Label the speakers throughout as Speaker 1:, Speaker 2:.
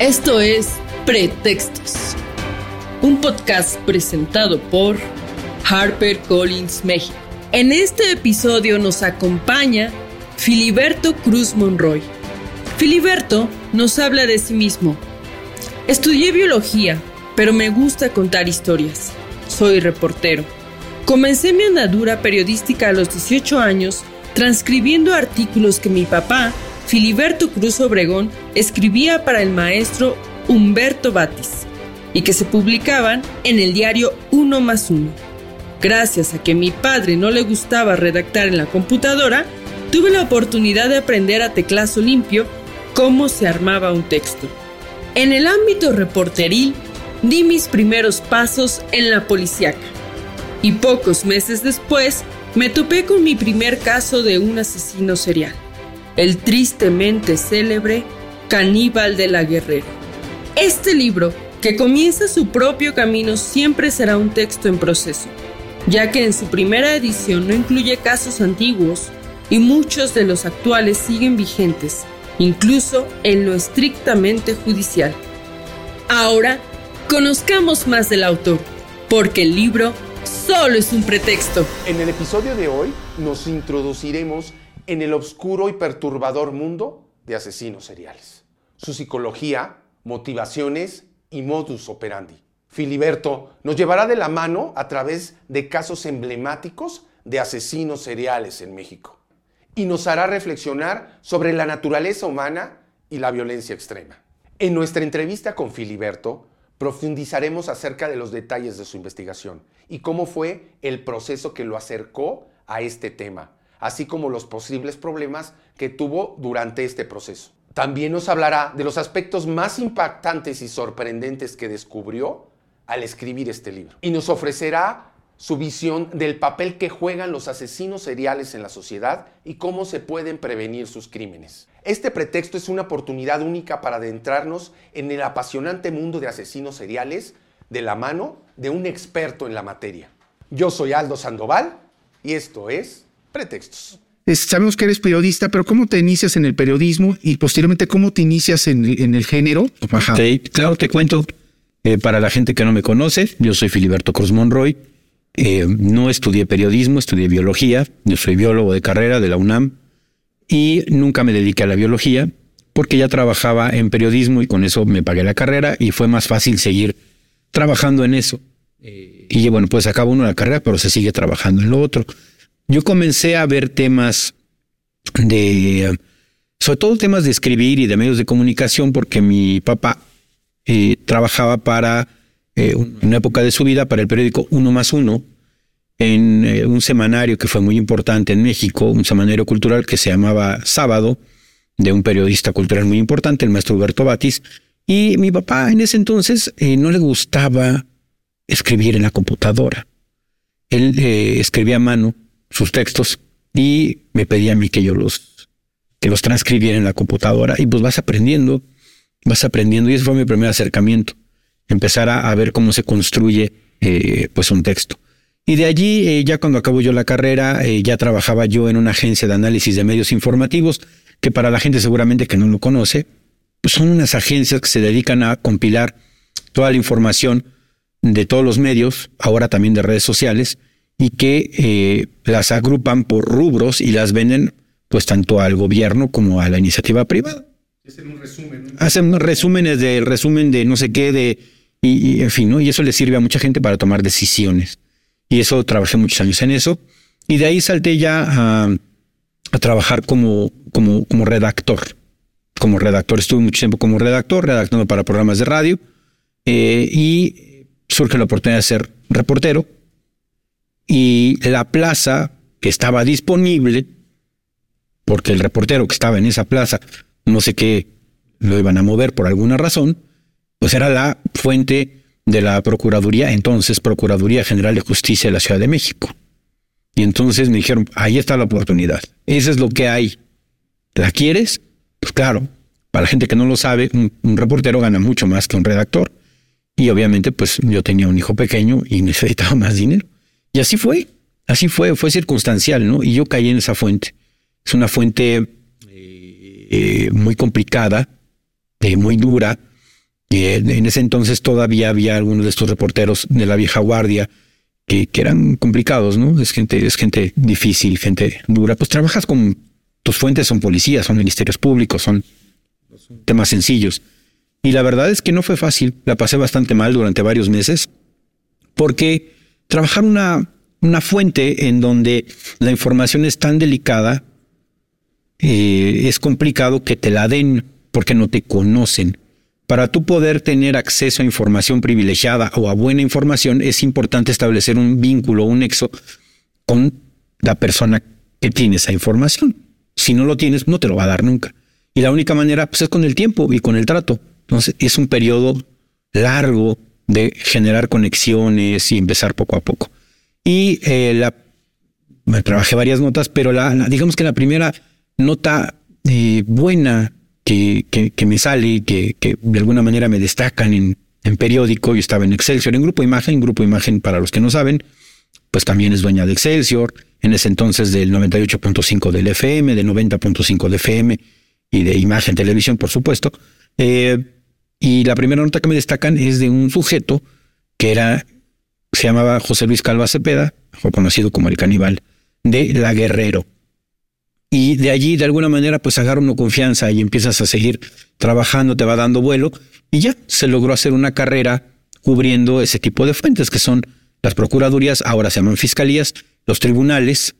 Speaker 1: Esto es Pretextos, un podcast presentado por Harper Collins México. En este episodio nos acompaña Filiberto Cruz Monroy. Filiberto nos habla de sí mismo. Estudié biología, pero me gusta contar historias. Soy reportero. Comencé mi andadura periodística a los 18 años transcribiendo artículos que mi papá, Filiberto Cruz Obregón, escribía para el maestro Humberto Batis y que se publicaban en el diario Uno más Uno. Gracias a que mi padre no le gustaba redactar en la computadora, tuve la oportunidad de aprender a teclazo limpio cómo se armaba un texto. En el ámbito reporteril, di mis primeros pasos en la policíaca y pocos meses después me topé con mi primer caso de un asesino serial, el tristemente célebre Caníbal de la Guerrera. Este libro, que comienza su propio camino, siempre será un texto en proceso, ya que en su primera edición no incluye casos antiguos y muchos de los actuales siguen vigentes, incluso en lo estrictamente judicial. Ahora, conozcamos más del autor, porque el libro solo es un pretexto.
Speaker 2: En el episodio de hoy nos introduciremos en el oscuro y perturbador mundo de asesinos seriales. Su psicología, motivaciones y modus operandi. Filiberto nos llevará de la mano a través de casos emblemáticos de asesinos seriales en México y nos hará reflexionar sobre la naturaleza humana y la violencia extrema. En nuestra entrevista con Filiberto profundizaremos acerca de los detalles de su investigación y cómo fue el proceso que lo acercó a este tema, así como los posibles problemas que tuvo durante este proceso. También nos hablará de los aspectos más impactantes y sorprendentes que descubrió al escribir este libro. Y nos ofrecerá su visión del papel que juegan los asesinos seriales en la sociedad y cómo se pueden prevenir sus crímenes. Este pretexto es una oportunidad única para adentrarnos en el apasionante mundo de asesinos seriales de la mano de un experto en la materia. Yo soy Aldo Sandoval y esto es Pretextos.
Speaker 3: sabemos que eres periodista, pero ¿cómo te inicias en el periodismo y posteriormente cómo te inicias en, el género?
Speaker 4: claro, te cuento. Eh, para la gente que no me conoce, yo soy Filiberto Cruz Monroy. Eh, no estudié periodismo, estudié biología. Yo soy biólogo de carrera de la UNAM y nunca me dediqué a la biología porque ya trabajaba en periodismo y con eso me pagué la carrera y fue más fácil seguir trabajando en eso. Eh, y bueno, pues acaba uno la carrera, pero se sigue trabajando en lo otro. Yo comencé a ver temas de, sobre todo temas de escribir y de medios de comunicación, porque mi papá eh, trabajaba para eh, una época de su vida para el periódico Uno más Uno, en eh, un semanario que fue muy importante en México, un semanario cultural que se llamaba Sábado, de un periodista cultural muy importante, el maestro Huberto Batis. Y mi papá en ese entonces no le gustaba escribir en la computadora. Él escribía a mano sus textos y me pedía a mí que yo los, que los transcribiera en la computadora. Y pues vas aprendiendo, vas aprendiendo. Y ese fue mi primer acercamiento. Empezar a, ver cómo se construye pues un texto. Y de allí, eh, ya cuando acabo yo la carrera, eh, ya trabajaba yo en una agencia de análisis de medios informativos, que para la gente seguramente que no lo conoce, pues son unas agencias que se dedican a compilar toda la información de todos los medios, ahora también de redes sociales, y que eh, las agrupan por rubros y las venden pues tanto al gobierno como a la iniciativa privada. Hacen un resumen. Hacen resúmenes del resumen de no sé qué, de, y, y en fin, ¿no? Y eso le sirve a mucha gente para tomar decisiones. Y eso trabajé muchos años en eso. Y de ahí salté ya a, trabajar como, como, como redactor. Como redactor, estuve mucho tiempo como redactor, redactando para programas de radio. Eh, y surge la oportunidad de ser reportero. Y la plaza que estaba disponible, porque el reportero que estaba en esa plaza, no sé qué, lo iban a mover por alguna razón, pues era la fuente de la Procuraduría, entonces Procuraduría General de Justicia de la Ciudad de México. Y entonces me dijeron, ahí está la oportunidad. Eso es lo que hay. ¿La quieres? Pues claro, para la gente que no lo sabe, un, reportero gana mucho más que un redactor. Y obviamente, pues yo tenía un hijo pequeño y necesitaba más dinero. Y así fue, así fue, fue circunstancial, ¿no? Y yo caí en esa fuente. Es una fuente eh, muy complicada, eh, muy dura, Y en ese entonces todavía había algunos de estos reporteros de la vieja guardia que, que eran complicados, ¿no? Es gente, es gente difícil, gente dura. Pues trabajas con tus fuentes son policías, son ministerios públicos, son temas sencillos. Y la verdad es que no fue fácil. La pasé bastante mal durante varios meses porque trabajar una, una fuente en donde la información es tan delicada eh, es complicado que te la den porque no te conocen. Para tú poder tener acceso a información privilegiada o a buena información, es importante establecer un vínculo, un nexo con la persona que tiene esa información. Si no lo tienes, no te lo va a dar nunca. Y la única manera pues, es con el tiempo y con el trato. Entonces, es un periodo largo de generar conexiones y empezar poco a poco. Y eh, la, me trabajé varias notas, pero la, digamos que la primera nota eh, buena que, que, me sale, que, que de alguna manera me destacan en, en periódico, yo estaba en Excelsior, en Grupo Imagen, Grupo Imagen para los que no saben, pues también es dueña de Excelsior, en ese entonces del 98.5 del FM, del 90.5 de FM y de Imagen Televisión, por supuesto. Eh, y la primera nota que me destacan es de un sujeto que era, se llamaba José Luis Calva Cepeda, conocido como el caníbal, de La Guerrero. Y de allí, de alguna manera, pues agarra una confianza y empiezas a seguir trabajando, te va dando vuelo. Y ya se logró hacer una carrera cubriendo ese tipo de fuentes, que son las procuradurías, ahora se llaman fiscalías, los tribunales,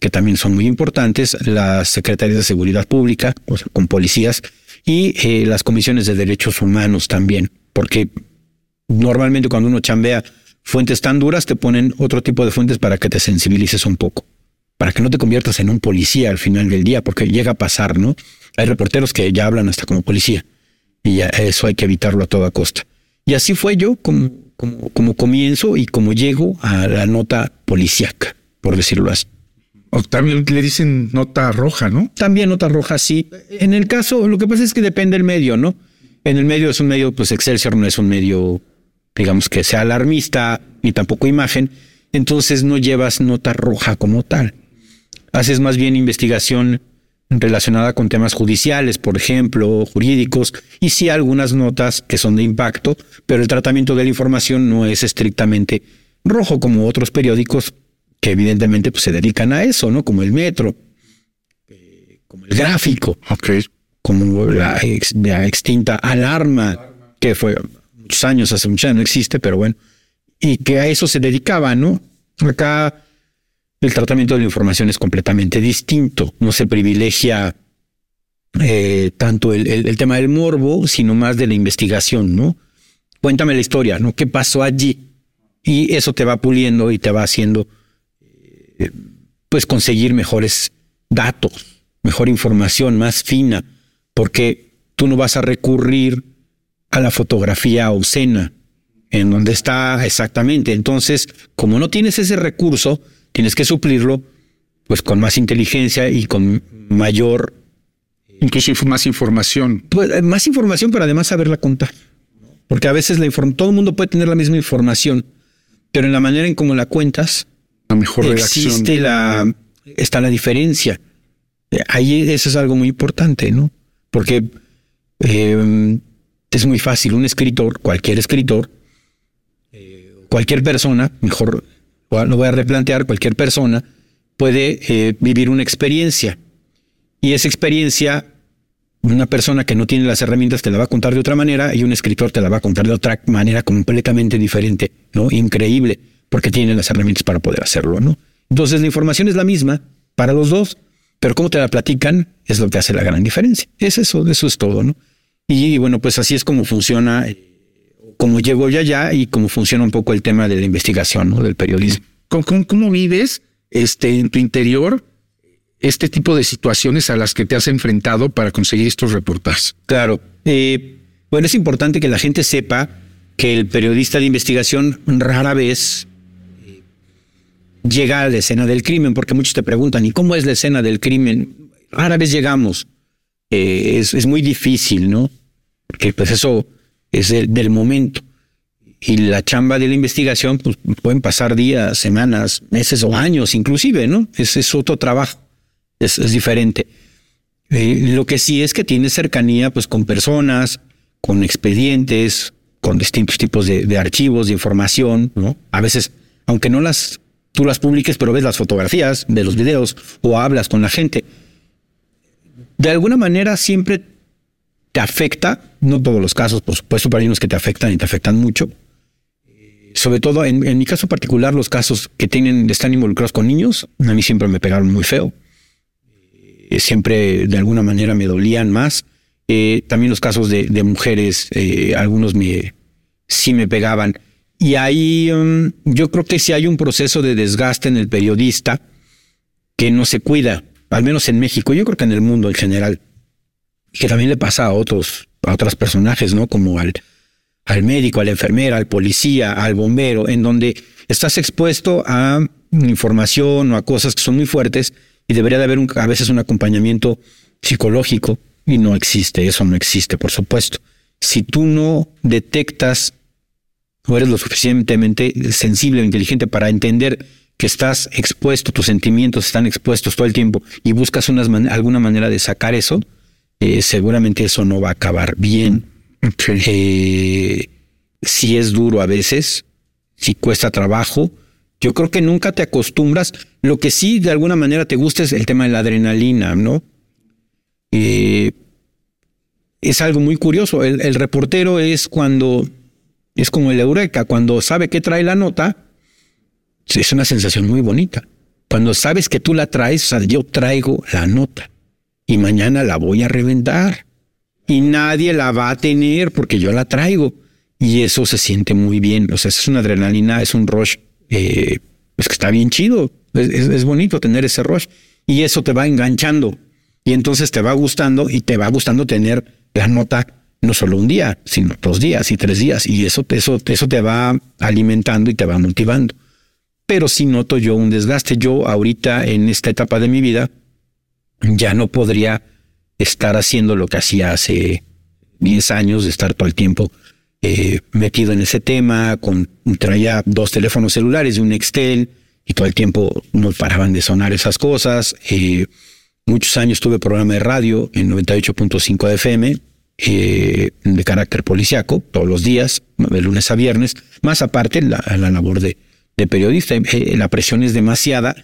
Speaker 4: que también son muy importantes, las secretarías de seguridad pública, o sea, con policías, y eh, las comisiones de derechos humanos también, porque normalmente cuando uno chambea fuentes tan duras, te ponen otro tipo de fuentes para que te sensibilices un poco para que no te conviertas en un policía al final del día, porque llega a pasar, ¿no? Hay reporteros que ya hablan hasta como policía y eso hay que evitarlo a toda costa. Y así fue yo como, como, como comienzo y como llego a la nota policíaca, por decirlo así.
Speaker 3: También le dicen nota roja, ¿no?
Speaker 4: También nota roja, sí. En el caso, lo que pasa es que depende del medio, ¿no? En el medio es un medio, pues Excelsior no es un medio, digamos que sea alarmista ni tampoco imagen, entonces no llevas nota roja como tal haces más bien investigación relacionada con temas judiciales, por ejemplo, jurídicos, y sí algunas notas que son de impacto, pero el tratamiento de la información no es estrictamente rojo como otros periódicos que evidentemente pues, se dedican a eso, ¿no? Como el Metro, eh, como el Gráfico, como la, la, extinta Alarma, que fue muchos años, hace muchos años no existe, pero bueno, y que a eso se dedicaba, ¿no? Acá el tratamiento de la información es completamente distinto. No se privilegia eh, tanto el, tema del morbo, sino más de la investigación, ¿no? Cuéntame la historia, ¿no? ¿Qué pasó allí? Y eso te va puliendo y te va haciendo, eh, pues, conseguir mejores datos, mejor información, más fina, porque tú no vas a recurrir a la fotografía obscena, en donde está exactamente. Entonces, como no tienes ese recurso, tienes que suplirlo pues con más inteligencia y con mayor
Speaker 3: incluso más información.
Speaker 4: Pues, eh, más información, pero además saberla contar. Porque a veces la todo el mundo puede tener la misma información, pero en la manera en cómo la cuentas,
Speaker 3: la mejor
Speaker 4: existe la está la diferencia. Eh, ahí eso es algo muy importante, ¿no? Porque eh, es muy fácil. Un escritor, cualquier escritor, cualquier persona, mejor lo voy a replantear, cualquier persona puede eh, vivir una experiencia y esa experiencia, una persona que no tiene las herramientas te la va a contar de otra manera y un escritor te la va a contar de otra manera completamente diferente, ¿no? Increíble, porque tiene las herramientas para poder hacerlo, ¿no? Entonces la información es la misma para los dos, pero cómo te la platican es lo que hace la gran diferencia. Es eso, eso es todo, ¿no? Y bueno, pues así es como funciona eh, cómo llegó ya allá y cómo funciona un poco el tema de la investigación, ¿no? Del periodismo.
Speaker 3: ¿Cómo, vives este, en tu interior este tipo de situaciones a las que te has enfrentado para conseguir estos reportajes?
Speaker 4: Claro. Eh, bueno, es importante que la gente sepa que el periodista de investigación rara vez llega a la escena del crimen, porque muchos te preguntan, ¿y cómo es la escena del crimen? Rara vez llegamos. Eh, es, es, muy difícil, ¿no? Porque pues eso es del momento. Y la chamba de la investigación, pues pueden pasar días, semanas, meses o años inclusive, ¿no? Ese es otro trabajo, es, diferente. Eh, lo que sí es que tiene cercanía pues con personas, con expedientes, con distintos tipos de, de archivos, de información, ¿no? A veces, aunque no las tú las publiques, pero ves las fotografías, de los videos o hablas con la gente. De alguna manera siempre te afecta, no todos los casos, por supuesto, pero hay unos que te afectan y te afectan mucho. Sobre todo, en, mi caso particular, los casos que tienen, están involucrados con niños, a mí siempre me pegaron muy feo. Eh, siempre de alguna manera me dolían más. Eh, también los casos de, mujeres, eh, algunos me, sí me pegaban. Y ahí um, yo creo que si hay un proceso de desgaste en el periodista que no se cuida, al menos en México, yo creo que en el mundo en general, que también le pasa a otros, a otros personajes, ¿no? Como al, al médico, a la enfermera, al policía, al bombero, en donde estás expuesto a información o a cosas que son muy fuertes y debería de haber a veces un acompañamiento psicológico y no existe, eso no existe, por supuesto. Si tú no detectas o eres lo suficientemente sensible o inteligente para entender que estás expuesto, tus sentimientos están expuestos todo el tiempo y buscas unas alguna manera de sacar eso, eh, seguramente eso no va a acabar bien. Eh, si es duro a veces, si cuesta trabajo, yo creo que nunca te acostumbras. Lo que sí de alguna manera te gusta es el tema de la adrenalina, ¿no? Eh, es algo muy curioso. el reportero es cuando es como el eureka, cuando sabe que trae la nota, es una sensación muy bonita. Cuando sabes que tú la traes, o sea, yo traigo la nota y mañana la voy a reventar y nadie la va a tener porque yo la traigo y eso se siente muy bien. O sea, es una adrenalina, es un rush, eh, es que está bien chido, es bonito tener ese rush y eso te va enganchando y entonces te va gustando y te va gustando tener la nota no solo un día, sino dos días y tres días. Y eso, eso, eso te va alimentando y te va motivando. Pero si noto yo un desgaste, yo ahorita en esta etapa de mi vida ya no podría estar haciendo lo que hacía hace 10 años, de estar todo el tiempo eh, metido en ese tema, con traía dos teléfonos celulares y un Excel y todo el tiempo no paraban de sonar esas cosas. Eh, muchos años tuve programa de radio en 98.5 de FM eh, de carácter policiaco todos los días, de lunes a viernes, más aparte la, la labor de, de periodista. Eh, la presión es demasiada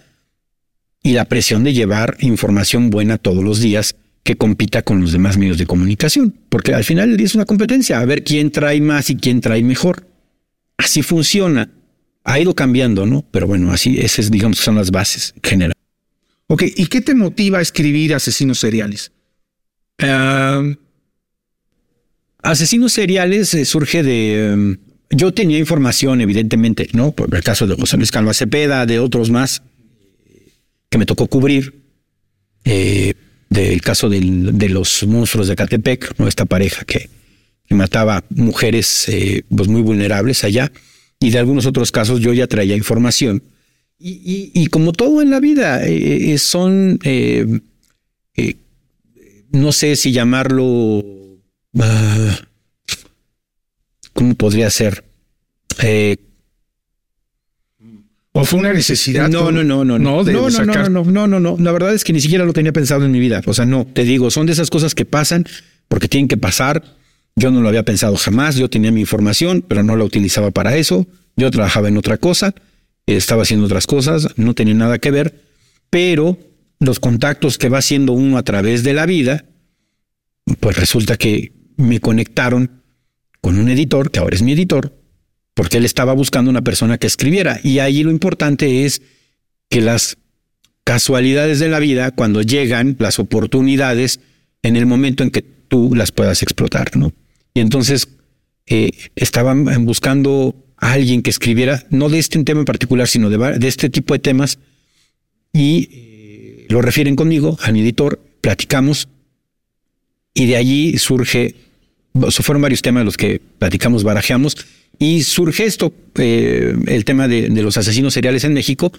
Speaker 4: y la presión de llevar información buena todos los días que compita con los demás medios de comunicación, porque al final es una competencia, a ver quién trae más y quién trae mejor. Así funciona. Ha ido cambiando, ¿no? Pero bueno, así esas digamos son las bases en general.
Speaker 3: Ok, ¿y qué te motiva a escribir asesinos seriales?
Speaker 4: Uh, Asesinos seriales eh, surge de... Em, yo tenía información, evidentemente, ¿no? Por el caso de José Luis Calva Cepeda, de otros más que me tocó cubrir. Eh, del caso de los monstruos de Catepec, ¿no? Esta pareja que, mataba mujeres eh, pues muy vulnerables allá. Y de algunos otros casos yo ya traía información. Y, como todo en la vida, son, no sé si llamarlo Ah, ¿Cómo podría ser? Eh,
Speaker 3: ¿O fue una necesidad?
Speaker 4: No, no, no, no. No, no, no, no, no, no, no. La verdad es que ni siquiera lo tenía pensado en mi vida. O sea, no, te digo, son de esas cosas que pasan porque tienen que pasar. Yo no lo había pensado jamás. Yo tenía mi información, pero no la utilizaba para eso. Yo trabajaba en otra cosa, estaba haciendo otras cosas, no tenía nada que ver. Pero los contactos que va haciendo uno a través de la vida, pues resulta que me conectaron con un editor, que ahora es mi editor, porque él estaba buscando una persona que escribiera. Y ahí lo importante es que las casualidades de la vida, cuando llegan las oportunidades, en el momento en que tú las puedas explotar, ¿no? Y entonces eh, estaban buscando a alguien que escribiera, no de este tema en particular, sino de, este tipo de temas, y eh, lo refieren conmigo, a mi editor, platicamos, y de allí surge, fueron varios temas de los que platicamos, barajeamos, y surge esto, eh, el tema de, los asesinos seriales en México,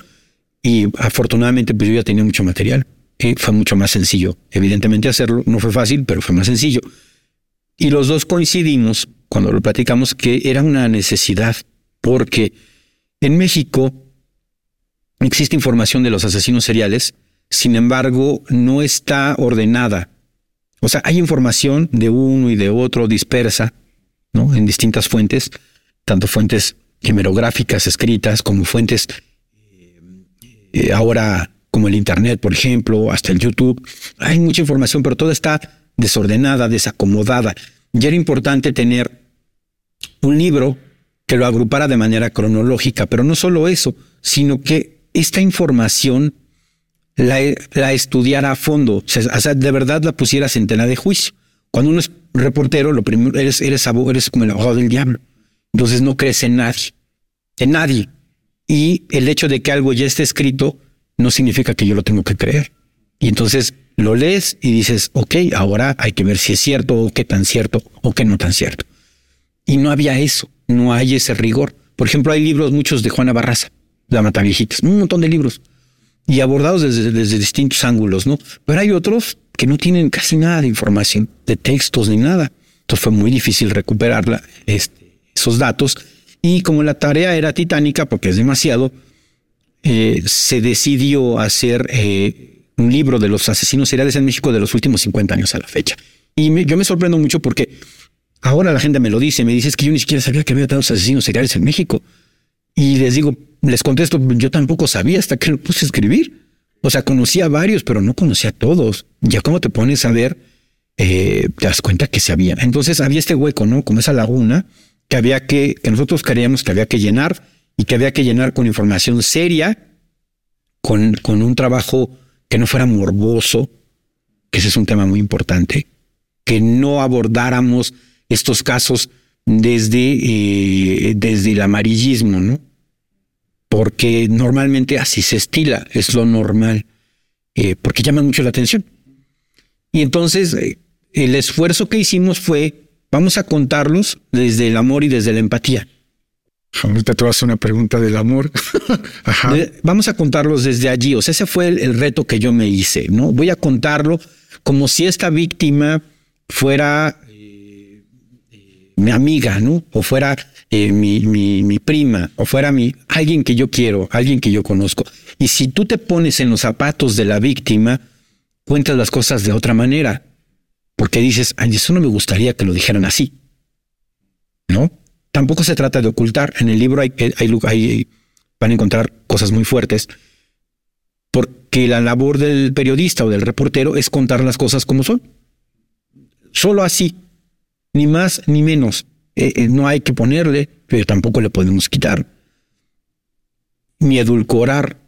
Speaker 4: y afortunadamente pues yo ya tenía mucho material, y fue mucho más sencillo, evidentemente hacerlo, no fue fácil, pero fue más sencillo. Y los dos coincidimos cuando lo platicamos que era una necesidad, porque en México existe información de los asesinos seriales, sin embargo, no está ordenada O sea, hay información de uno y de otro dispersa, ¿no? En distintas fuentes, tanto fuentes hemerográficas escritas como fuentes eh, ahora como el Internet, por ejemplo, hasta el YouTube. Hay mucha información, pero toda está desordenada, desacomodada. Y era importante tener un libro que lo agrupara de manera cronológica, pero no solo eso, sino que esta información la, la estudiara a fondo, o sea, de verdad la pusiera en tela de juicio. Cuando uno es reportero, lo primero eres, eres, eres como el abogado del diablo. Entonces no crees en nadie, en nadie. Y el hecho de que algo ya esté escrito no significa que yo lo tengo que creer. Y entonces lo lees y dices, ok, ahora hay que ver si es cierto o qué tan cierto o qué no tan cierto. Y no había eso, no hay ese rigor. Por ejemplo, hay libros muchos de Juana Barraza, la Mataviejitas, un montón de libros y abordados desde, desde distintos ángulos, ¿no? Pero hay otros que no tienen casi nada de información, de textos ni nada. Entonces fue muy difícil recuperarla, este, esos datos. Y como la tarea era titánica, porque es demasiado, eh, se decidió hacer eh, un libro de los asesinos seriales en México de los últimos 50 años a la fecha. Y yo me sorprendo mucho porque ahora la gente me lo dice, me dice es que yo ni siquiera sabía que había tantos asesinos seriales en México. Y les digo, les contesto, yo tampoco sabía hasta que lo puse a escribir. O sea, conocía a varios, pero no conocía a todos. Ya como te pones a ver, eh, te das cuenta que se había. Entonces había este hueco, ¿no? Como esa laguna que había que, que nosotros creíamos que había que llenar y que había que llenar con información seria, con, con un trabajo que no fuera morboso, que ese es un tema muy importante, que no abordáramos estos casos desde, eh, desde el amarillismo, ¿no? porque normalmente así se estila, es lo normal, eh, porque llaman mucho la atención. Y entonces eh, el esfuerzo que hicimos fue, vamos a contarlos desde el amor y desde la empatía.
Speaker 3: Ahorita te voy a hacer una pregunta del amor.
Speaker 4: vamos a contarlos desde allí. O sea, ese fue el, reto que yo me hice, ¿no? Voy a contarlo como si esta víctima fuera mi amiga, ¿no? O fuera eh, mi, mi, mi, prima o fuera mi, alguien que yo quiero, alguien que yo conozco. Y si tú te pones en los zapatos de la víctima, cuentas las cosas de otra manera. Porque dices, ay, eso no me gustaría que lo dijeran así. ¿No? Tampoco se trata de ocultar. En el libro hay, hay, hay, van a encontrar cosas muy fuertes. Porque la labor del periodista o del reportero es contar las cosas como son. Solo así. Ni más ni menos. Eh, eh, no hay que ponerle, pero tampoco le podemos quitar, ni edulcorar,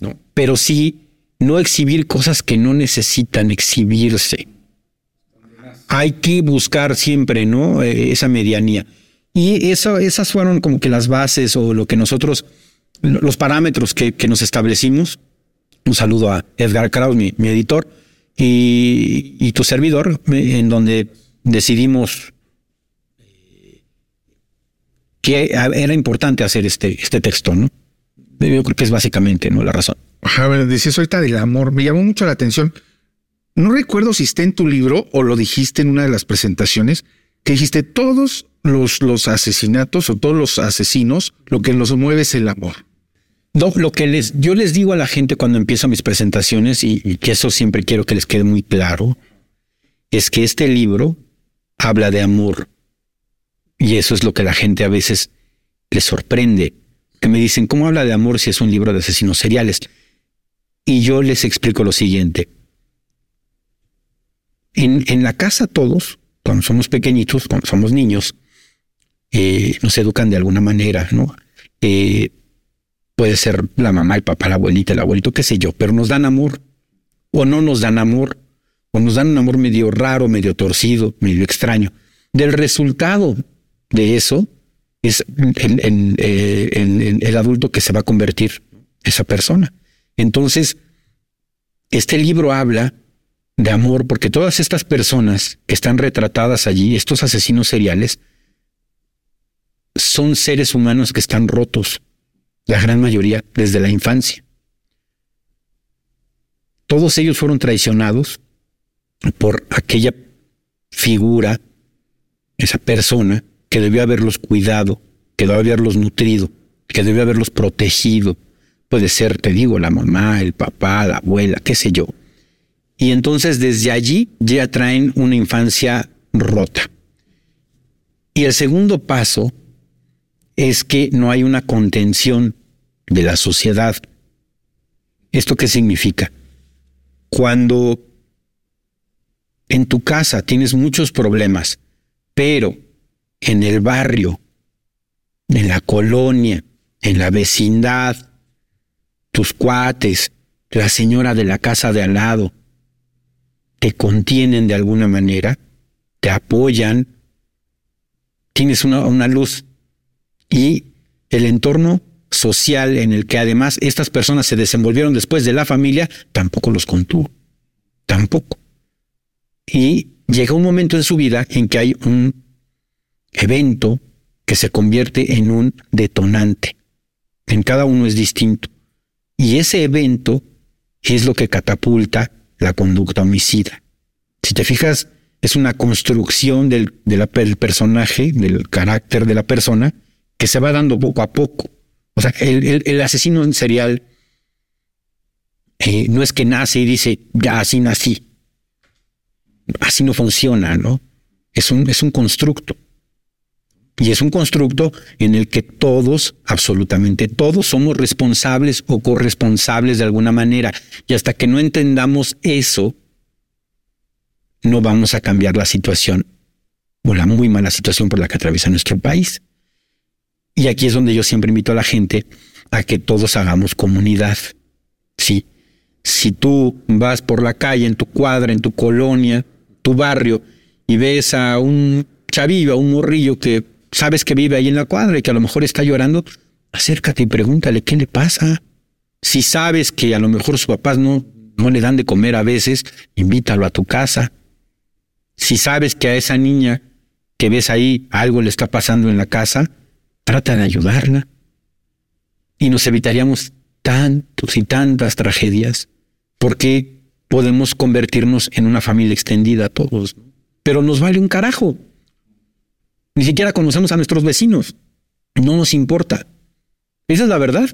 Speaker 4: ¿no? pero sí no exhibir cosas que no necesitan exhibirse. Hay que buscar siempre, ¿no? Eh, esa medianía. Y eso, esas fueron como que las bases o lo que nosotros, los parámetros que, que nos establecimos. Un saludo a Edgar Kraus, mi, mi editor, y, y, tu servidor, en donde decidimos que era importante hacer este, este texto, ¿no? Yo creo que es básicamente ¿no? la razón.
Speaker 3: Ajá, decías ahorita del amor, me llamó mucho la atención. No recuerdo si está en tu libro o lo dijiste en una de las presentaciones, que dijiste todos los, los asesinatos o todos los asesinos, lo que los mueve es el amor.
Speaker 4: No, lo que les, yo les digo a la gente cuando empiezo mis presentaciones, y, y que eso siempre quiero que les quede muy claro, es que este libro habla de amor, y eso es lo que la gente a veces le sorprende, que me dicen, ¿cómo habla de amor si es un libro de asesinos seriales? Y yo les explico lo siguiente. En, en la casa todos, cuando somos pequeñitos, cuando somos niños, eh, nos educan de alguna manera, ¿no? Eh, puede ser la mamá, el papá, la abuelita, el abuelito, qué sé yo, pero nos dan amor o no nos dan amor, o nos dan un amor medio raro, medio torcido, medio extraño. Del resultado de eso es eh, el, adulto que se va a convertir esa persona. Entonces, este libro habla de amor porque todas estas personas que están retratadas allí, estos asesinos seriales, son seres humanos que están rotos, la gran mayoría desde la infancia. Todos ellos fueron traicionados por aquella figura, esa persona que debió haberlos cuidado, que debió haberlos nutrido, que debió haberlos protegido. Puede ser, te digo, la mamá, el papá, la abuela, qué sé yo. y entonces desde allí ya traen una infancia rota. Y el segundo paso es que no hay una contención de la sociedad. ¿Esto qué significa? Cuando en tu casa tienes muchos problemas, pero en el barrio, en la colonia, en la vecindad, tus cuates, la señora de la casa de al lado, te contienen de alguna manera, te apoyan, tienes una, una luz y el entorno social en el que además estas personas se desenvolvieron después de la familia, tampoco los contuvo, tampoco. Y llega un momento en su vida en que hay un evento que se convierte en un detonante. En cada uno es distinto. Y ese evento es lo que catapulta la conducta homicida. Si te fijas, es una construcción del, personaje, del carácter de la persona, que se va dando poco a poco. O sea, el, asesino en serial eh, no es que nace y dice, ya así nací. Así no funciona, ¿no? Es un, es un constructo. Y es un constructo en el que todos, absolutamente todos, somos responsables o corresponsables de alguna manera. Y hasta que no entendamos eso, no vamos a cambiar la situación o la muy mala situación por la que atraviesa nuestro país. Y aquí es donde yo siempre invito a la gente a que todos hagamos comunidad. Sí. Si tú vas por la calle, en tu cuadra, en tu colonia, tu barrio, y ves a un chavillo, a un morrillo que sabes que vive ahí en la cuadra y que a lo mejor está llorando, acércate y pregúntale qué le pasa. Si sabes que a lo mejor sus papás no, no le dan de comer a veces, invítalo a tu casa. Si sabes que a esa niña que ves ahí algo le está pasando en la casa, trata de ayudarla. Y nos evitaríamos tantos y tantas tragedias porque podemos convertirnos en una familia extendida todos. Pero nos vale un carajo. Ni siquiera conocemos a nuestros vecinos. No nos importa. Esa es la verdad.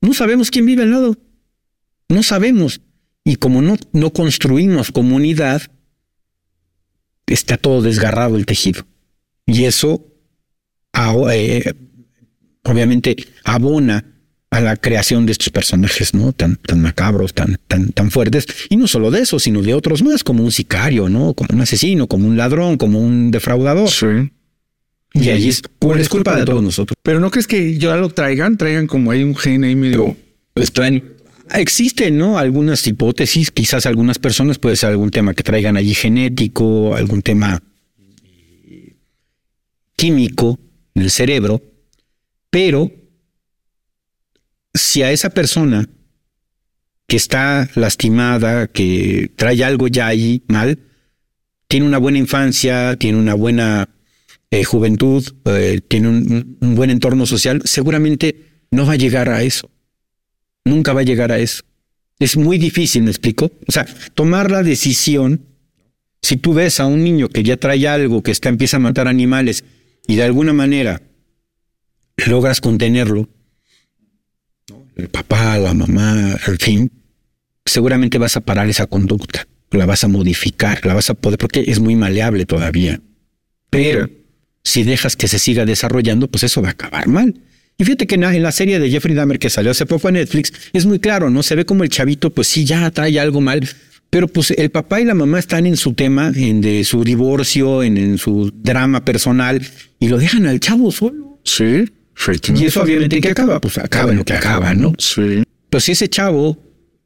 Speaker 4: No sabemos quién vive al lado. No sabemos. Y como no, no construimos comunidad, está todo desgarrado el tejido. Y eso eh, obviamente abona a la creación de estos personajes, ¿no? Tan, tan macabros, tan, tan, tan fuertes. Y no solo de eso, sino de otros más, como un sicario, ¿no? Como un asesino, como un ladrón, como un defraudador.
Speaker 3: Sí.
Speaker 4: Y allí es, es culpa de todos nosotros.
Speaker 3: Pero no crees que ya lo traigan, traigan como hay un gen ahí medio.
Speaker 4: Existen, ¿no? Algunas hipótesis, quizás algunas personas puede ser algún tema que traigan allí genético, algún tema químico en el cerebro, pero si a esa persona que está lastimada, que trae algo ya ahí mal, tiene una buena infancia, tiene una buena eh, juventud, eh, tiene un, buen entorno social, seguramente no va a llegar a eso. Nunca va a llegar a eso. Es muy difícil, ¿me explico? O sea, tomar la decisión, si tú ves a un niño que ya trae algo, que está, empieza a matar animales y de alguna manera logras contenerlo, el papá, la mamá, el fin, seguramente vas a parar esa conducta, la vas a modificar, la vas a poder, porque es muy maleable todavía. Pero si dejas que se siga desarrollando, pues eso va a acabar mal. Y fíjate que en la serie de Jeffrey Dahmer que salió hace poco en Netflix, es muy claro, ¿no? Se ve como el chavito, pues sí, ya trae algo mal, pero pues el papá y la mamá están en su tema, en de su divorcio, en, su drama personal, y lo dejan al chavo solo.
Speaker 3: Sí,
Speaker 4: Y eso obviamente que acaba, pues acaba en lo que acaba, ¿no?
Speaker 3: Sí.
Speaker 4: Pues si ese chavo,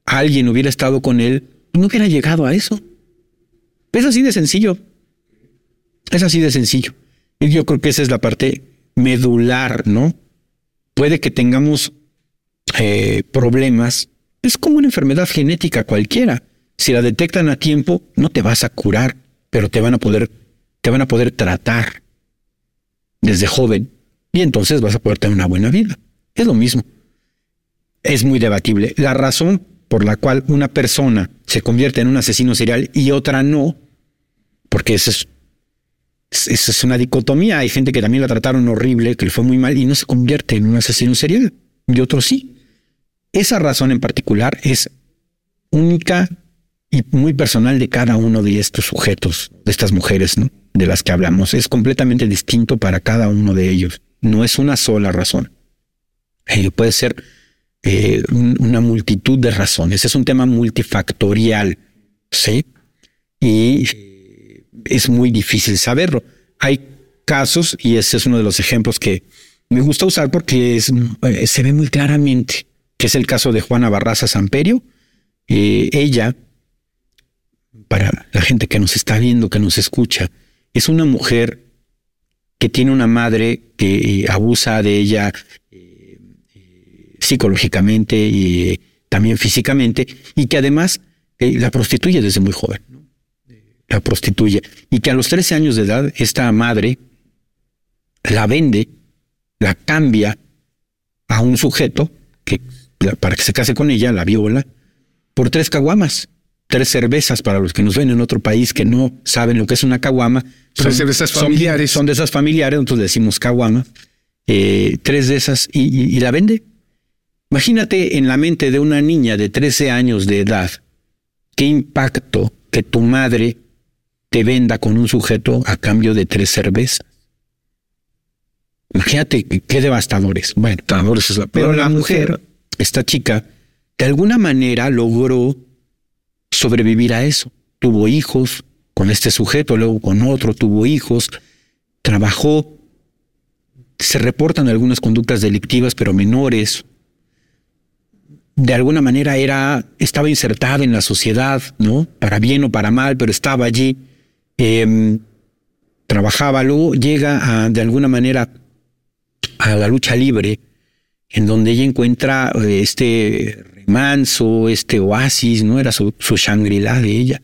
Speaker 4: alguien hubiera estado con él, no hubiera llegado a eso. Es así de sencillo. Es así de sencillo. Y yo creo que esa es la parte medular, ¿no? Puede que tengamos eh, problemas. Es como una enfermedad genética cualquiera. Si la detectan a tiempo, no te vas a curar, pero te van a poder, te van a poder tratar desde joven y entonces vas a poder tener una buena vida. Es lo mismo. Es muy debatible. La razón por la cual una persona se convierte en un asesino serial y otra no, porque eso es una dicotomía. Hay gente que también la trataron horrible, que le fue muy mal y no se convierte en un asesino serial. Y otros sí. Esa razón en particular es única y muy personal de cada uno de estos sujetos, de estas mujeres, ¿no? De las que hablamos. Es completamente distinto para cada uno de ellos. No es una sola razón. Eh, puede ser eh, una multitud de razones. Es un tema multifactorial, ¿sí? Y eh, es muy difícil saberlo. Hay casos, y ese es uno de los ejemplos que me gusta usar porque es, se ve muy claramente, que es el caso de Juana Barraza Samperio. ella para la gente que nos está viendo, que nos escucha, es una mujer que tiene una madre que eh, abusa de ella eh, psicológicamente y también físicamente, y que además eh, la prostituye desde muy joven. La prostituye. Y que a los 13 años de edad, esta madre la vende, la cambia a un sujeto que para que se case con ella, la viola, por tres caguamas tres cervezas para los que nos ven en otro país que no saben lo que es una caguama.
Speaker 3: Son cervezas familiares.
Speaker 4: Son, de esas familiares, nosotros decimos caguama. Eh, tres de esas y, la vende. Imagínate en la mente de una niña de 13 años de edad, qué impacto que tu madre te venda con un sujeto a cambio de tres cervezas. Imagínate qué devastadores. Bueno, devastadores es la Pero la mujer, esta chica, de alguna manera logró sobrevivir a eso. Tuvo hijos con este sujeto, luego con otro, tuvo hijos, trabajó. Se reportan algunas conductas delictivas, pero menores. De alguna manera era, estaba insertada en la sociedad, ¿no? Para bien o para mal, pero estaba allí. Em, trabajaba, luego llega a, de alguna manera a la lucha libre, en donde ella encuentra este manso, este oasis, ¿no? Era su, su Shangri-La de ella.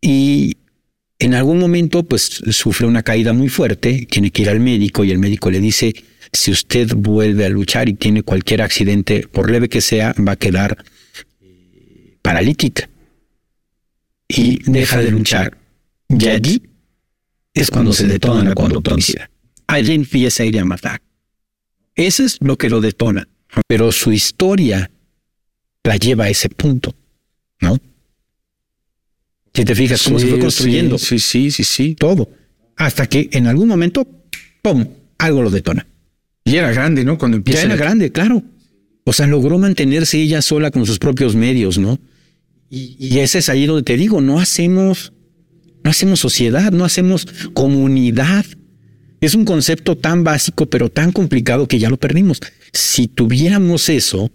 Speaker 4: Y en algún momento, pues, sufre una caída muy fuerte, tiene que ir al médico y el médico le dice, si usted vuelve a luchar y tiene cualquier accidente, por leve que sea, va a quedar eh, paralítica. Y deja de luchar. Y allí es cuando se detona la conducta homicida. Allí empieza a ir a matar. Eso es lo que lo detona. Pero su historia la lleva a ese punto, ¿no? Si te fijas cómo se fue construyendo.
Speaker 3: Sí, sí, sí, sí.
Speaker 4: Todo. Hasta que en algún momento, ¡pum! Algo lo detona.
Speaker 3: Y era grande, ¿no? Cuando empieza.
Speaker 4: Ya era grande, claro. O sea, logró mantenerse ella sola con sus propios medios, ¿no? Y, y ese es ahí donde te digo, no hacemos, no hacemos sociedad, no hacemos comunidad. Es un concepto tan básico, pero tan complicado que ya lo perdimos. Si tuviéramos eso,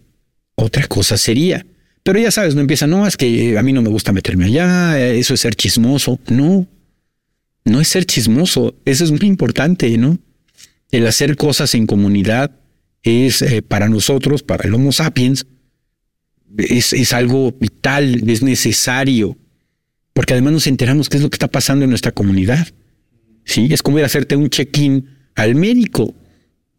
Speaker 4: otra cosa sería. Pero ya sabes, no empieza, no, es que a mí no me gusta meterme allá, eso es ser chismoso. No, no es ser chismoso, eso es muy importante, ¿no? El hacer cosas en comunidad es eh, para nosotros, para el Homo sapiens, es, es algo vital, es necesario, porque además nos enteramos qué es lo que está pasando en nuestra comunidad. Sí, es como ir a hacerte un check-in al médico.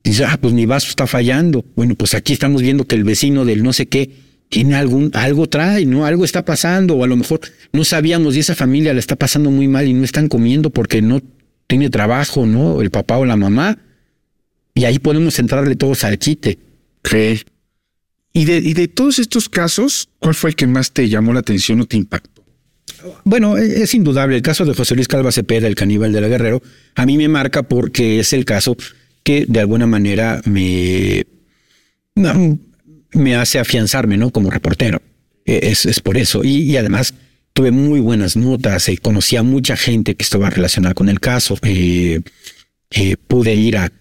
Speaker 4: Dice, ah, pues mi vaso está fallando. Bueno, pues aquí estamos viendo que el vecino del no sé qué tiene algún, algo trae, ¿no? Algo está pasando, o a lo mejor no sabíamos y esa familia le está pasando muy mal y no están comiendo porque no tiene trabajo, ¿no? El papá o la mamá. Y ahí podemos entrarle todos al quite.
Speaker 3: ¿Qué? Y de, y de todos estos casos, ¿cuál fue el que más te llamó la atención o te impactó?
Speaker 4: Bueno, e, es indudable. El caso de José Luis Calva Cepeda, el caníbal de la Guerrero, a mí me marca porque es el caso que de alguna manera me, me hace afianzarme, ¿no? Como reportero. E, es, es por eso. Y, además tuve muy buenas notas, y eh, conocí a mucha gente que estaba relacionada con el caso. Eh, eh, pude ir a,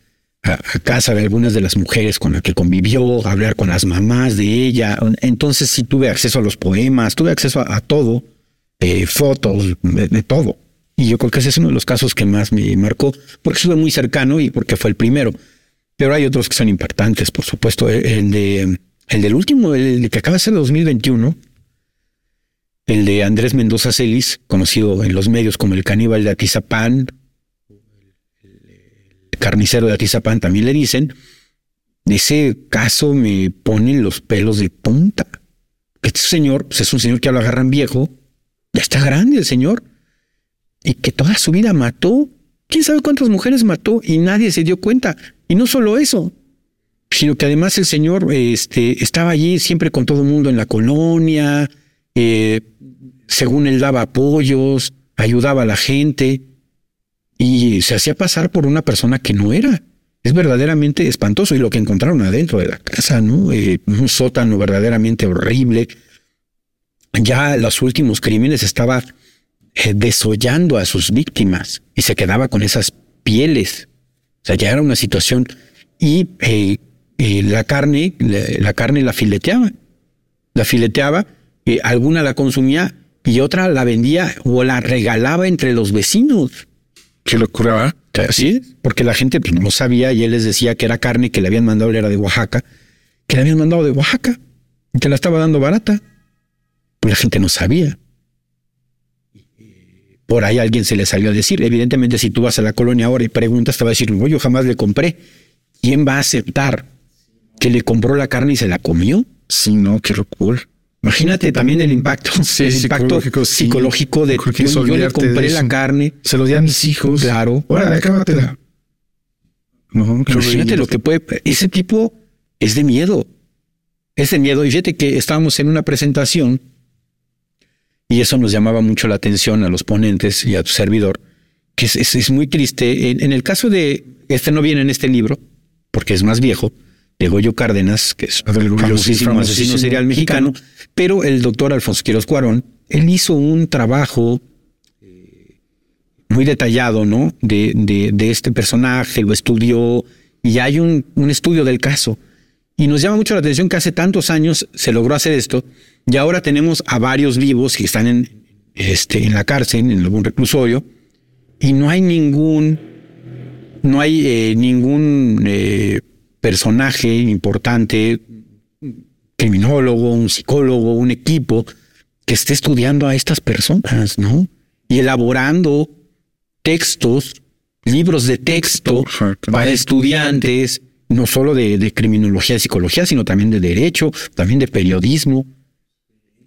Speaker 4: a, casa de algunas de las mujeres con las que convivió, hablar con las mamás de ella. Entonces sí tuve acceso a los poemas, tuve acceso a, todo, fotos, de todo. Y yo creo que ese es uno de los casos que más me marcó, porque estuve muy cercano y porque fue el primero. Pero hay otros que son impactantes, por supuesto. El, de, el del último, el que acaba de ser 2021, el de Andrés Mendoza Celis, conocido en los medios como el caníbal de Atizapán, el carnicero de Atizapán también le dicen. Ese caso me pone los pelos de punta. Este señor pues es un señor que habla agarran viejo, ya está grande el señor y que toda su vida mató. ¿Quién sabe cuántas mujeres mató y nadie se dio cuenta? Y no solo eso, sino que además el señor este, estaba allí siempre con todo el mundo en la colonia, eh, según él daba apoyos, ayudaba a la gente y se hacía pasar por una persona que no era. Es verdaderamente espantoso y lo que encontraron adentro de la casa, ¿no? Eh, un sótano verdaderamente horrible. Ya los últimos crímenes estaba eh, desollando a sus víctimas y se quedaba con esas pieles. O sea, ya era una situación y eh, la carne, la, carne la fileteaba, la fileteaba, alguna la consumía y otra la vendía o la regalaba entre los vecinos.
Speaker 3: ¿Qué locura?
Speaker 4: Sí, porque la gente pues, no sabía y él les decía que era carne que le habían mandado, era de Oaxaca, que le habían mandado de Oaxaca y te la estaba dando barata. Pues la gente no sabía. Por ahí alguien se le salió a decir. Evidentemente, si tú vas a la colonia ahora y preguntas, te va a decir, yo jamás le compré. ¿Quién va a aceptar que le compró la carne y se la comió?
Speaker 3: Sí, no, qué locura.
Speaker 4: Imagínate también el impacto, el impacto psicológico, de que yo, le compré la carne,
Speaker 3: se lo di a mis hijos.
Speaker 4: Claro.
Speaker 3: Ahora, acábatela.
Speaker 4: No, Imagínate lo que puede. Ese tipo es de miedo. Es de miedo. Y fíjate que estábamos en una presentación y eso nos llamaba mucho la atención a los ponentes y a tu servidor, que es, muy triste. En, en, el caso de este no viene en este libro, porque es más viejo, de Goyo Cárdenas, que es un famosísimo asesino serial mexicano, pero el doctor Alfonso Quiroz Cuarón, él hizo un trabajo eh, muy detallado, ¿no? De, de, este personaje, lo estudió y hay un, un, estudio del caso. Y nos llama mucho la atención que hace tantos años se logró hacer esto y ahora tenemos a varios vivos que están en, este, en la cárcel, en algún reclusorio, y no hay ningún, no hay eh, ningún eh, personaje importante, criminólogo, un psicólogo, un equipo que esté estudiando a estas personas, ¿no? Y elaborando textos, libros de texto para estudiantes, no solo de, criminología y psicología, sino también de derecho, también de periodismo.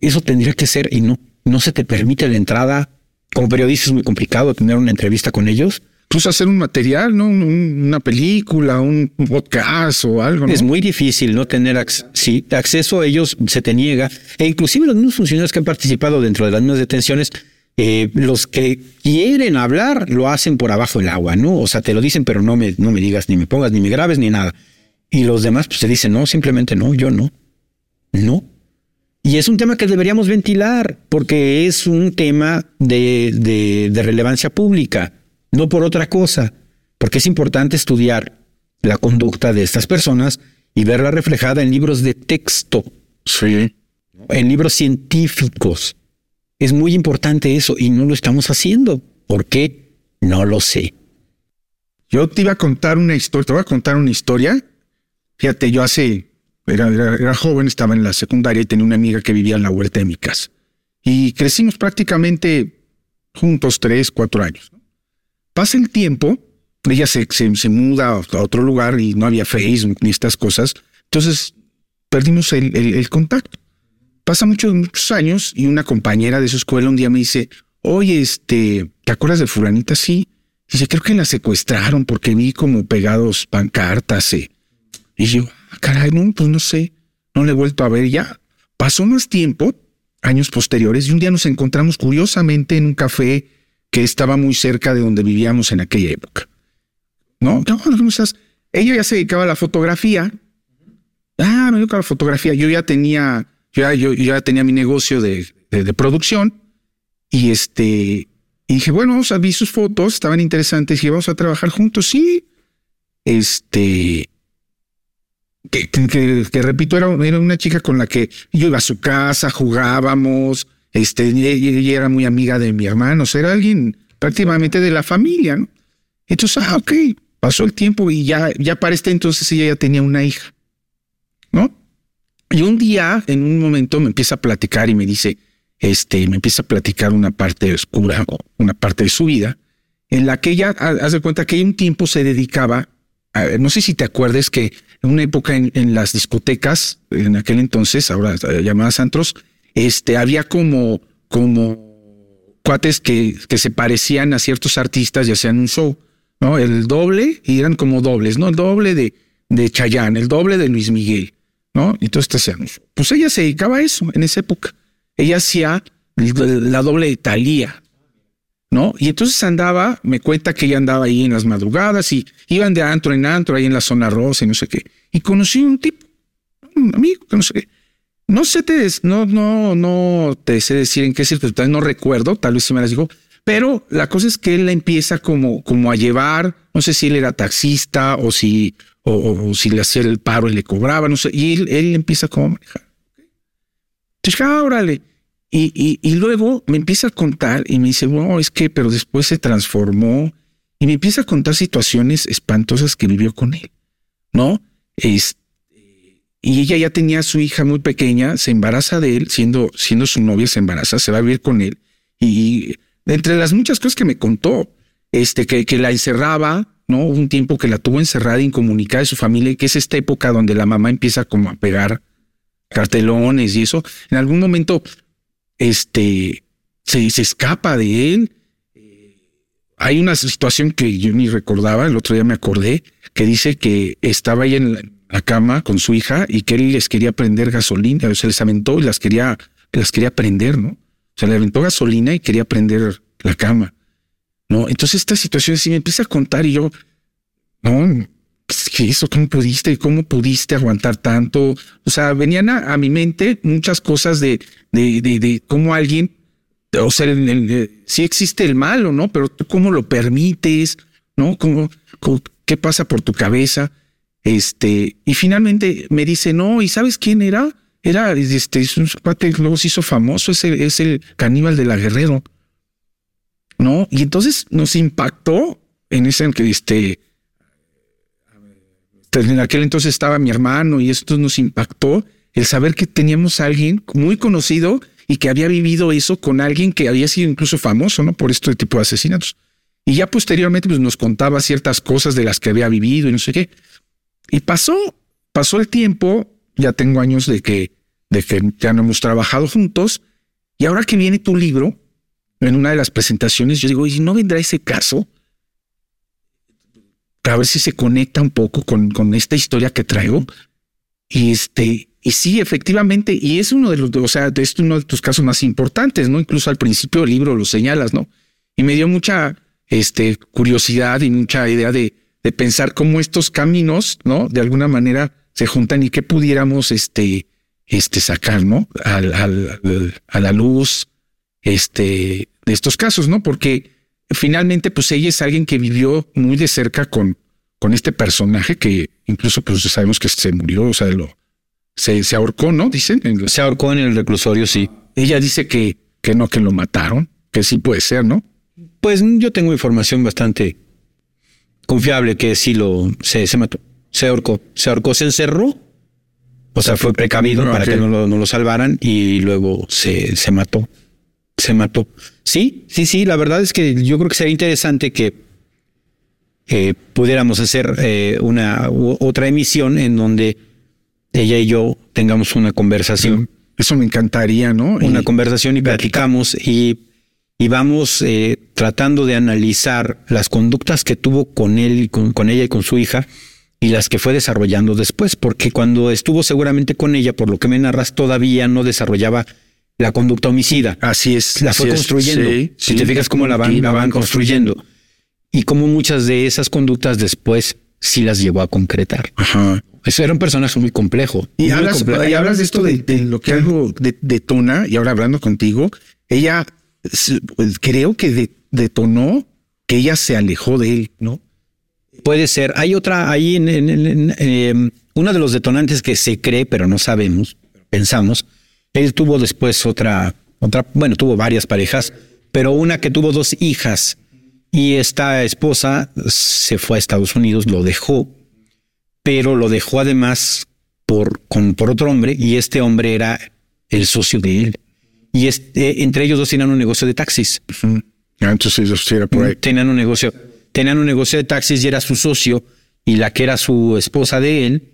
Speaker 4: Eso tendría que ser, y no, no se te permite la entrada. Como periodista es muy complicado tener una entrevista con ellos
Speaker 3: pues hacer un material, ¿no? una película, un podcast o algo.
Speaker 4: Es muy difícil no tener acceso a ellos, se te niega. E inclusive los mismos funcionarios que han participado dentro de las mismas detenciones, eh, los que quieren hablar lo hacen por abajo del agua, ¿no? O sea, te lo dicen, pero no me, no me digas, ni me pongas, ni me grabes, ni nada. Y los demás, pues te dicen, no, simplemente no, yo no. No. Y es un tema que deberíamos ventilar, porque es un tema de, de relevancia pública no por otra cosa, porque es importante estudiar la conducta de estas personas y verla reflejada en libros de texto.
Speaker 3: Sí.
Speaker 4: En libros científicos. Es muy importante eso y no lo estamos haciendo. ¿Por qué? No lo sé.
Speaker 3: Yo te iba a contar una historia, te voy a contar una historia. Fíjate, yo hace, era, era, joven, estaba en la secundaria y tenía una amiga que vivía en la huerta de mi casa. Y crecimos prácticamente juntos tres, cuatro años. Pasa el tiempo, ella se, se, muda a otro lugar y no había Facebook ni estas cosas. Entonces perdimos el, el, contacto. Pasa muchos, muchos años y una compañera de su escuela un día me dice, oye, este, ¿te acuerdas de fulanita? Sí. Dice, creo que la secuestraron porque vi como pegados pancartas. Eh". Y yo, ah, caray, no, pues no sé, no le he vuelto a ver ya. Pasó más tiempo, años posteriores, y un día nos encontramos curiosamente en un café que estaba muy cerca de donde vivíamos en aquella época. ¿No? ¿Cómo estás? Ella ya se dedicaba a la fotografía. Ah, me dedicaba a la fotografía. Yo ya tenía, yo yo, ya tenía mi negocio de, producción y este, y dije, bueno, a ver sus fotos, estaban interesantes y vamos a trabajar juntos. Sí, este, que, que, repito, era, era, una chica con la que yo iba a su casa, jugábamos, este, ella era muy amiga de mi hermano, o sea, era alguien prácticamente de la familia, ¿no? Entonces, ah, ok, pasó el tiempo y ya, ya para este entonces ella ya tenía una hija, ¿no? Y un día, en un momento, me empieza a platicar y me dice, este, me empieza a platicar una parte oscura, una parte de su vida, en la que ella, hace cuenta que un tiempo se dedicaba, a, no sé si te acuerdes que en una época en, en las discotecas, en aquel entonces, ahora llamadas antros, este, había como, como cuates que, se parecían a ciertos artistas y hacían un show, ¿no? El doble, y eran como dobles, ¿no? El doble de, de Chayanne, el doble de Luis Miguel, ¿no? Y entonces hacían Pues ella se dedicaba a eso en esa época. Ella hacía la doble de Talía. ¿No? Y entonces andaba, me cuenta que ella andaba ahí en las madrugadas y iban de antro en antro ahí en la zona rosa y no sé qué. Y conocí un tipo, un amigo, que no sé qué. No sé, te, no, no, no te sé decir en qué circunstancias, no recuerdo, tal vez si me las dijo, pero la cosa es que él la empieza como, como a llevar, no sé si él era taxista o si, o, si le hacía el paro y le cobraba, no sé, y él, él empieza como a manejar. Entonces, ah, órale. Y, y, y, luego me empieza a contar y me dice, bueno, es que, pero después se transformó y me empieza a contar situaciones espantosas que vivió con él, ¿no? Este, y ella ya tenía a su hija muy pequeña, se embaraza de él, siendo, siendo su novia, se embaraza, se va a vivir con él. Y entre las muchas cosas que me contó, este, que, que la encerraba, ¿no? Un tiempo que la tuvo encerrada, incomunicada de su familia, que es esta época donde la mamá empieza como a pegar cartelones y eso. En algún momento, este, se, se escapa de él. Hay una situación que yo ni recordaba, el otro día me acordé, que dice que estaba ahí en, la cama con su hija y que él les quería prender gasolina, se les aventó y las quería, las quería prender, ¿no? Se le aventó gasolina y quería prender la cama, ¿no? Entonces esta situación sí me empieza a contar y yo, no, ¿qué eso? ¿Cómo pudiste? ¿Cómo pudiste aguantar tanto? O sea, venían a, mi mente muchas cosas de, de, de, de cómo alguien, o sea, sí existe el mal no, pero tú cómo lo permites, ¿no? ¿Cómo, qué pasa por tu cabeza? Este, y finalmente me dice, no, ¿y sabes quién era? Era, este, es un cuate luego se hizo famoso, es el, es el caníbal de la Guerrero. ¿No? Y entonces nos impactó en ese en que este, en aquel entonces estaba mi hermano y esto nos impactó el saber que teníamos a alguien muy conocido y que había vivido eso con alguien que había sido incluso famoso, ¿no? Por este tipo de asesinatos. Y ya posteriormente pues, nos contaba ciertas cosas de las que había vivido y no sé qué. Y pasó, pasó el tiempo, ya tengo años de que, de que ya no hemos trabajado juntos, y ahora que viene tu libro, en una de las presentaciones, yo digo, ¿y no vendrá ese caso? Para ver si se conecta un poco con, con esta historia que traigo. Y este, y sí, efectivamente, y es uno de los, o sea, es uno de tus casos más importantes, ¿no? Incluso al principio del libro lo señalas, ¿no? Y me dio mucha, este, curiosidad y mucha idea de, de pensar cómo estos caminos, ¿no? De alguna manera se juntan y qué pudiéramos, este, este, sacar, ¿no? Al, al, a la luz, este, de estos casos, ¿no? Porque finalmente, pues ella es alguien que vivió muy de cerca con, con este personaje que incluso, pues sabemos que se murió, o sea, lo, se, se ahorcó, ¿no? Dicen.
Speaker 4: Se ahorcó en el reclusorio, sí.
Speaker 3: Ella dice que, que no, que lo mataron, que sí puede ser, ¿no?
Speaker 4: Pues yo tengo información bastante confiable que sí lo se, se mató, se ahorcó, se ahorcó, se encerró. O sea, fue precavido para que no lo, no lo, salvaran y luego se, se mató. Se mató. Sí, sí, sí. La verdad es que yo creo que sería interesante que pudiéramos hacer eh, una otra emisión en donde ella y yo tengamos una conversación.
Speaker 3: Eso me encantaría, ¿no?
Speaker 4: Una conversación y platicamos y y vamos eh, tratando de analizar las conductas que tuvo con él, con, con ella y con su hija y las que fue desarrollando después, porque cuando estuvo seguramente con ella, por lo que me narras, todavía no desarrollaba la conducta homicida.
Speaker 3: Así es.
Speaker 4: La fue construyendo. si te fijas cómo la van, la van construyendo. Y cómo muchas de esas conductas después sí las llevó a concretar.
Speaker 3: Ajá.
Speaker 4: Eso era un personaje muy complejo.
Speaker 3: Y, hablas, y hablas de esto de, lo que algo detona, y ahora hablando contigo, ella pues, creo que detonó que ella se alejó de él, ¿no?
Speaker 4: Puede ser. Hay otra, ahí en, em, uno de los detonantes que se cree, pero no sabemos, pensamos. Él tuvo después otra, otra, bueno, tuvo varias parejas, pero una que tuvo dos hijas y esta esposa se fue a Estados Unidos, lo dejó, pero lo dejó además por, con, por otro hombre y este hombre era el socio de él y este, entre ellos dos tenían un negocio de taxis.
Speaker 3: Entonces por ahí.
Speaker 4: Tenían un negocio, tenían un negocio de taxis y era su socio y la que era su esposa de él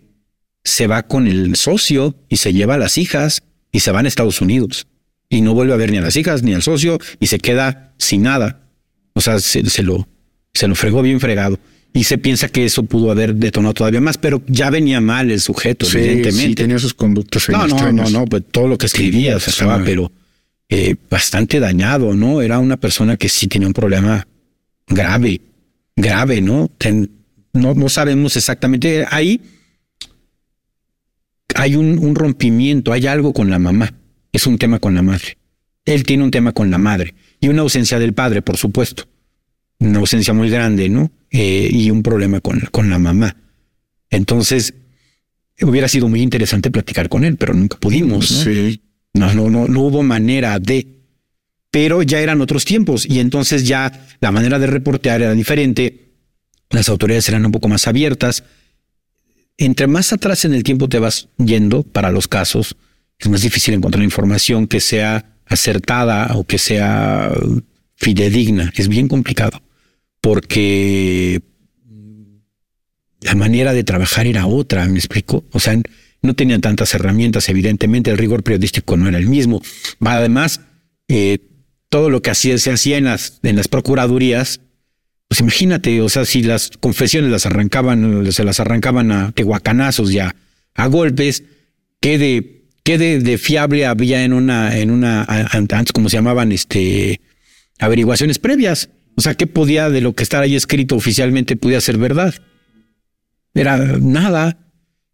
Speaker 4: se va con el socio y se lleva a las hijas y se van a Estados Unidos y no vuelve a ver ni a las hijas ni al socio y se queda sin nada. O sea, se, lo, se lo fregó bien fregado. Y se piensa que eso pudo haber detonado todavía más, pero ya venía mal el sujeto, evidentemente. Sí,
Speaker 3: tenía sus conductas.
Speaker 4: No, no, no, no, pues todo lo que escribía, o sea, pero eh, bastante dañado, ¿no? Era una persona que sí tenía un problema grave, grave, ¿no? no, no sabemos exactamente. Ahí hay un, un rompimiento, hay algo con la mamá. Es un tema con la madre. Él tiene un tema con la madre y una ausencia del padre, por supuesto. Una ausencia muy grande, ¿no? Eh, y un problema con, con la mamá. Entonces, hubiera sido muy interesante platicar con él, pero nunca pudimos. Sí. No, no, no, no hubo manera de. Pero ya eran otros tiempos y entonces ya la manera de reportear era diferente. Las autoridades eran un poco más abiertas. Entre más atrás en el tiempo te vas yendo para los casos, es más difícil encontrar información que sea acertada o que sea fidedigna. Es bien complicado porque la manera de trabajar era otra, me explico. O sea, no tenían tantas herramientas, evidentemente el rigor periodístico no era el mismo. Además, eh, todo lo que se hacía en las, en las procuradurías, pues imagínate, o sea, si las confesiones las arrancaban, se las arrancaban a tehuacanazos ya, a golpes, ¿qué de, qué de, fiable había en una, en una, antes como se llamaban, este, averiguaciones previas? O sea, ¿qué podía de lo que estaba ahí escrito oficialmente podía ser verdad? Era nada.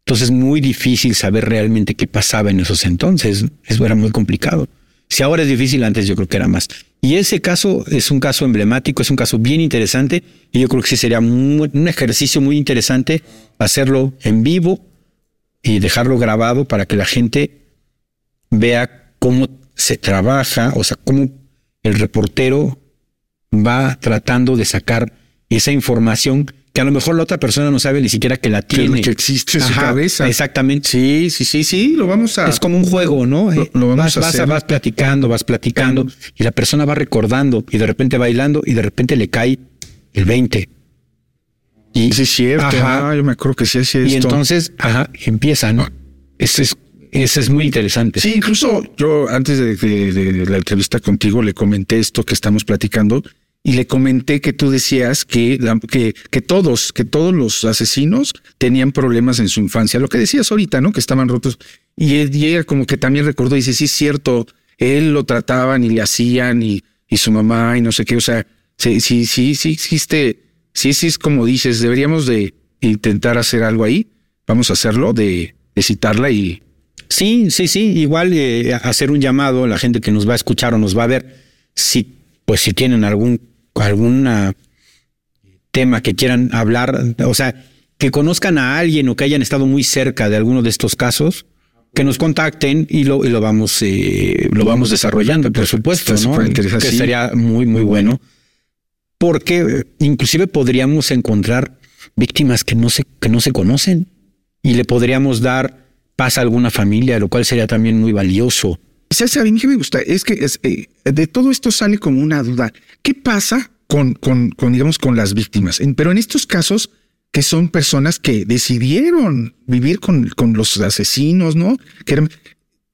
Speaker 4: Entonces, muy difícil saber realmente qué pasaba en esos entonces. Eso era muy complicado. Si ahora es difícil, antes yo creo que era más. Y ese caso es un caso emblemático, es un caso bien interesante y yo creo que sí sería un ejercicio muy interesante hacerlo en vivo y dejarlo grabado para que la gente vea cómo se trabaja, o sea, cómo el reportero va tratando de sacar esa información que a lo mejor la otra persona no sabe ni siquiera que la tiene.
Speaker 3: Que, existe en su cabeza.
Speaker 4: Exactamente.
Speaker 3: Sí, sí, sí, sí, lo vamos a...
Speaker 4: Es como un juego, ¿no? Lo, vamos vas, a hacer. Vas, platicando, vas platicando y la persona va recordando y de repente bailando y de repente le cae el 20.
Speaker 3: Y, sí, es cierto. Ajá, yo me acuerdo que sí es
Speaker 4: Y entonces, ajá, empieza, ¿no? Eso es, eso es muy interesante.
Speaker 3: Sí, incluso yo antes de la entrevista contigo le comenté esto que estamos platicando y le comenté que tú decías que, que, todos, que todos los asesinos tenían problemas en su infancia. Lo que decías ahorita, ¿no? Que estaban rotos. Y, ella como que también recordó y dice, sí, es cierto, él lo trataban y le hacían y, y su mamá y no sé qué. O sea, sí, sí, sí, sí existe. Sí, sí, es como dices, deberíamos de intentar hacer algo ahí. Vamos a hacerlo, de, de citarla y...
Speaker 4: Sí, sí, sí. Igual eh, hacer un llamado a la gente que nos va a escuchar o nos va a ver. Si, pues si tienen algún algún tema que quieran hablar, o sea, que conozcan a alguien o que hayan estado muy cerca de alguno de estos casos, que nos contacten y lo, y lo vamos eh, lo vamos desarrollando, por supuesto, ¿no? Que sería muy, muy bueno. Porque inclusive podríamos encontrar víctimas que no se, que no se conocen y le podríamos dar paz a alguna familia, lo cual sería también muy valioso.
Speaker 3: ¿Sabes? A mí que me gusta es que eh, de todo esto sale como una duda. ¿Qué pasa con, digamos, con las víctimas? pero en estos casos, que son personas que decidieron vivir con, los asesinos, ¿no?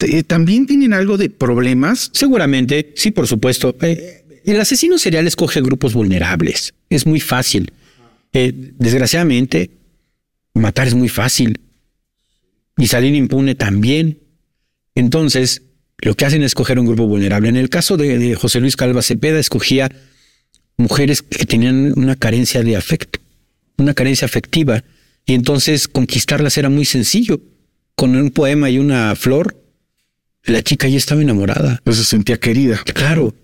Speaker 3: Eh, también tienen algo de problemas.
Speaker 4: Seguramente, sí, por supuesto. Eh, el asesino serial escoge grupos vulnerables. Es muy fácil. desgraciadamente, matar es muy fácil. Y salir impune también. Entonces, lo que hacen es escoger un grupo vulnerable. En el caso de, José Luis Calva Cepeda, escogía mujeres que tenían una carencia de afecto, una carencia afectiva, y entonces conquistarlas era muy sencillo. Con un poema y una flor, la chica ya estaba enamorada.
Speaker 3: se sentía querida.
Speaker 4: Claro.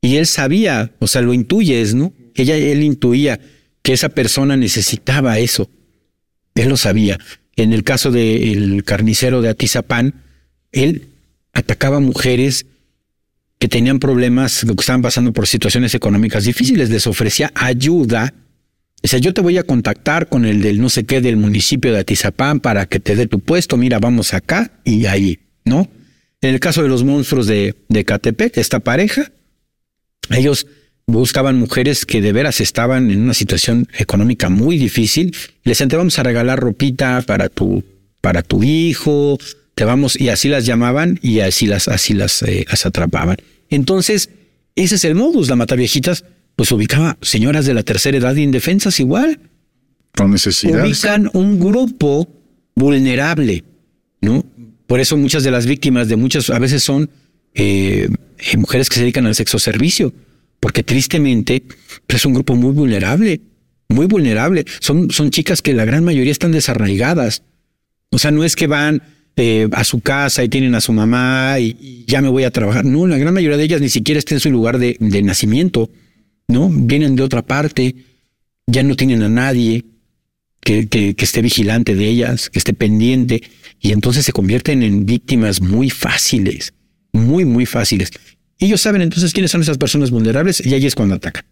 Speaker 4: Y él sabía, o sea, lo intuyes, ¿no? Ella, él intuía que esa persona necesitaba eso. Él lo sabía. En el caso del carnicero de Atizapán, él atacaba a mujeres que tenían problemas, que estaban pasando por situaciones económicas difíciles, les ofrecía ayuda. O sea, yo te voy a contactar con el del no sé qué del municipio de Atizapán para que te dé tu puesto, mira, vamos acá y ahí, ¿no? En el caso de los monstruos de, de Catepec, esta pareja, ellos buscaban mujeres que de veras estaban en una situación económica muy difícil. Les decían, vamos a regalar ropita para tu, para tu hijo, te vamos, y así las llamaban y así las, así las, eh, las atrapaban. Entonces, ese es el modus, la mata viejitas, pues ubicaba señoras de la tercera edad indefensas igual.
Speaker 3: Con necesidades.
Speaker 4: Ubican un grupo vulnerable, ¿no? Por eso muchas de las víctimas de muchas, a veces son eh, eh, mujeres que se dedican al sexo servicio, porque tristemente pues, es un grupo muy vulnerable, muy vulnerable. Son, son chicas que la gran mayoría están desarraigadas. O sea, no es que van eh, a su casa y tienen a su mamá y, ya me voy a trabajar. No, la gran mayoría de ellas ni siquiera está en su lugar de, de nacimiento, ¿no? Vienen de otra parte, ya no tienen a nadie que, que, que esté vigilante de ellas, que esté pendiente, y entonces se convierten en víctimas muy fáciles, muy, muy fáciles. Ellos saben entonces quiénes son esas personas vulnerables y ahí es cuando atacan.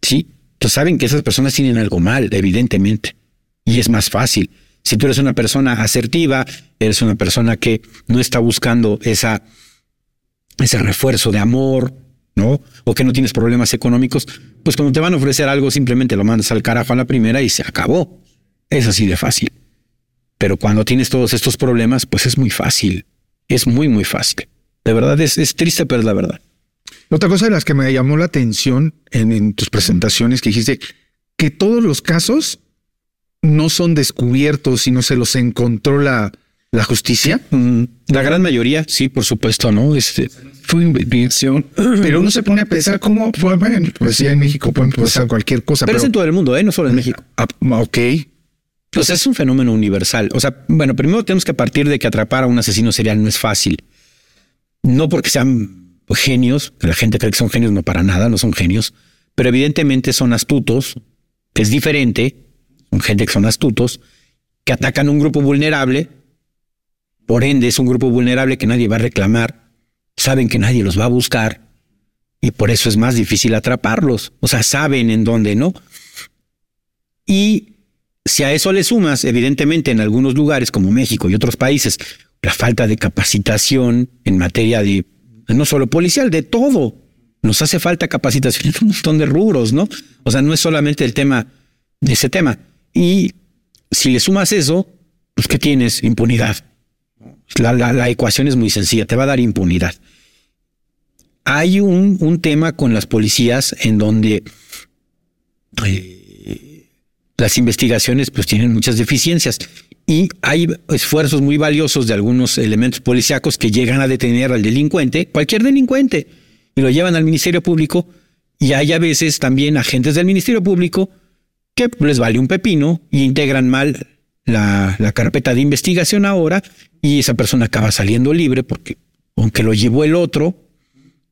Speaker 4: Sí, entonces saben que esas personas tienen algo mal, evidentemente, y es más fácil. Si tú eres una persona asertiva, eres una persona que no está buscando esa, ese refuerzo de amor, ¿no? O que no tienes problemas económicos, pues cuando te van a ofrecer algo simplemente lo mandas al carajo a la primera y se acabó. Es así de fácil. Pero cuando tienes todos estos problemas, pues es muy fácil. Es muy, muy fácil. De verdad, es, es triste, pero es la verdad.
Speaker 3: Otra cosa de las que me llamó la atención en, en tus presentaciones que dijiste que todos los casos no son descubiertos, sino se los encontró la, la justicia.
Speaker 4: Mm, La gran mayoría, sí, por supuesto, ¿no? Este,
Speaker 3: Fue invención. Pero uno se pone a pensar cómo bueno, pues ya en México pueden pasar cualquier cosa.
Speaker 4: pero es en todo el mundo, ¿eh? No solo en México.
Speaker 3: Ah, ok.
Speaker 4: O sea, es un fenómeno universal. O sea, bueno, primero tenemos que partir de que atrapar a un asesino serial no es fácil. No porque sean genios, que la gente cree que son genios, no para nada, no son genios, pero evidentemente son astutos, es diferente, gente que son astutos, que atacan un grupo vulnerable, por ende es un grupo vulnerable que nadie va a reclamar, saben que nadie los va a buscar y por eso es más difícil atraparlos. O sea, saben en dónde, ¿no? Y si a eso le sumas, evidentemente, en algunos lugares como México y otros países, la falta de capacitación en materia de, no solo policial, de todo. Nos hace falta capacitación en un montón de rubros, ¿no? O sea, no es solamente el tema de ese tema. Y si le sumas eso, pues ¿qué tienes? Impunidad. La, la, la ecuación es muy sencilla, te va a dar impunidad. Hay un, un tema con las policías en donde eh, las investigaciones pues tienen muchas deficiencias y hay esfuerzos muy valiosos de algunos elementos policíacos que llegan a detener al delincuente, cualquier delincuente, y lo llevan al Ministerio Público y hay a veces también agentes del Ministerio Público que les vale un pepino y integran mal la, carpeta de investigación ahora y esa persona acaba saliendo libre porque aunque lo llevó el otro,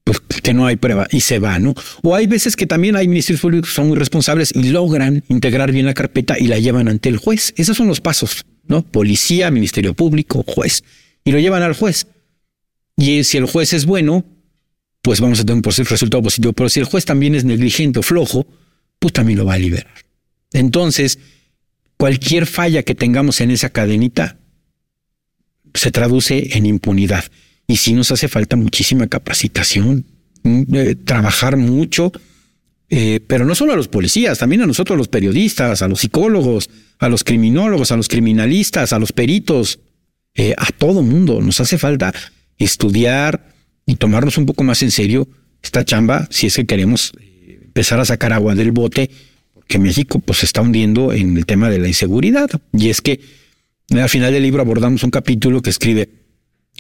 Speaker 4: pues que no hay prueba y se va, ¿no? O hay veces que también hay ministerios públicos que son muy responsables y logran integrar bien la carpeta y la llevan ante el juez. Esos son los pasos, ¿no? Policía, ministerio público, juez. Y lo llevan al juez. Y si el juez es bueno, pues vamos a tener un resultado positivo. Pero si el juez también es negligente o flojo, pues también lo va a liberar. Entonces, cualquier falla que tengamos en esa cadenita se traduce en impunidad. Y sí nos hace falta muchísima capacitación, eh, trabajar mucho, eh, pero no solo a los policías, también a nosotros los periodistas, a los psicólogos, a los criminólogos, a los criminalistas, a los peritos, eh, a todo mundo. Nos hace falta estudiar y tomarnos un poco más en serio esta chamba si es que queremos empezar a sacar agua del bote, que México pues se está hundiendo en el tema de la inseguridad. Y es que al final del libro abordamos un capítulo que escribe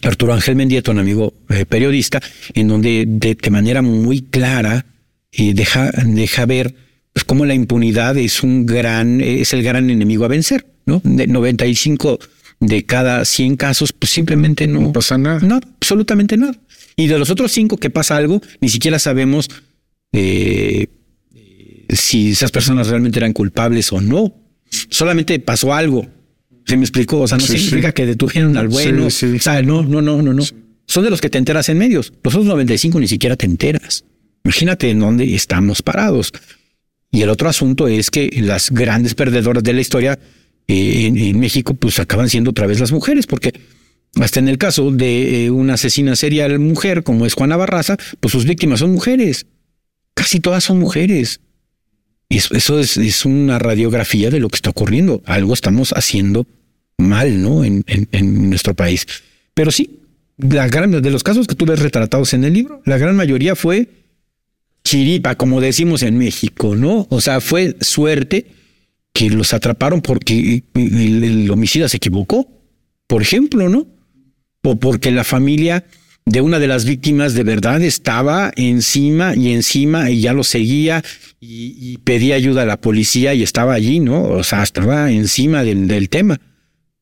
Speaker 4: Arturo Ángel Mendieta, un amigo eh, periodista, en donde de, de, manera muy clara eh, deja, deja ver pues, cómo la impunidad es un gran, es el gran enemigo a vencer, ¿no? De 95 de cada 100 casos, pues simplemente no,
Speaker 3: No pasa nada.
Speaker 4: no, absolutamente nada. Y de los otros cinco que pasa algo, ni siquiera sabemos eh, si esas personas realmente eran culpables o no. Solamente pasó algo. ¿Se me explicó? O sea, no
Speaker 3: Sí,
Speaker 4: significa
Speaker 3: sí.
Speaker 4: que detuvieron al bueno.
Speaker 3: Sí, sí.
Speaker 4: O sea, no, no, no, no, no. Son de los que te enteras en medios. Los otros 95 ni siquiera te enteras. Imagínate en dónde estamos parados. Y el otro asunto es que las grandes perdedoras de la historia eh, en, en México, pues acaban siendo otra vez las mujeres, porque hasta en el caso de eh, una asesina serial mujer como es Juana Barraza, pues sus víctimas son mujeres. Casi todas son mujeres. Eso, es, es una radiografía de lo que está ocurriendo. Algo estamos haciendo mal, ¿no? En, en, nuestro país. Pero sí, de los casos que tú ves retratados en el libro, la gran mayoría fue chiripa, como decimos en México, ¿no? O sea, fue suerte que los atraparon porque el homicida se equivocó, por ejemplo, ¿no? O porque la familia de una de las víctimas de verdad estaba encima y encima y ya lo seguía y, pedía ayuda a la policía y estaba allí, ¿no? O sea, estaba encima del, del tema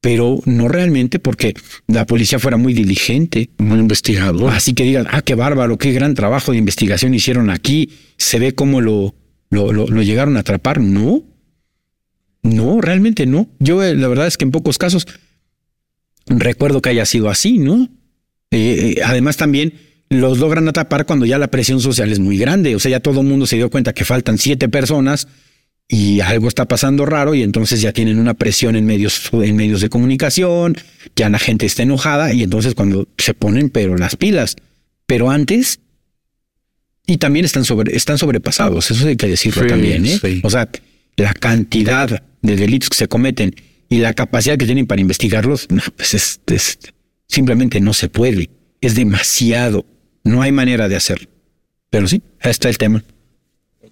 Speaker 4: pero no realmente porque la policía fuera muy diligente.
Speaker 3: Muy investigador.
Speaker 4: Así que digan, ah, qué bárbaro, qué gran trabajo de investigación hicieron aquí. Se ve cómo lo, lo, lo, llegaron a atrapar. No, no, realmente no. Yo eh, la verdad es que en pocos casos recuerdo que haya sido así, ¿no? Eh, eh, además también los logran atrapar cuando ya la presión social es muy grande. O sea, ya todo el mundo se dio cuenta que faltan siete personas y algo está pasando raro y entonces ya tienen una presión en medios, en medios de comunicación, ya la gente está enojada y entonces cuando se ponen pero las pilas, pero antes y también están sobre están sobrepasados, eso hay que decirlo también, ¿eh? O sea, la cantidad de delitos que se cometen y la capacidad que tienen para investigarlos, pues es, simplemente no se puede, es demasiado, no hay manera de hacerlo. Pero sí, ahí está el tema.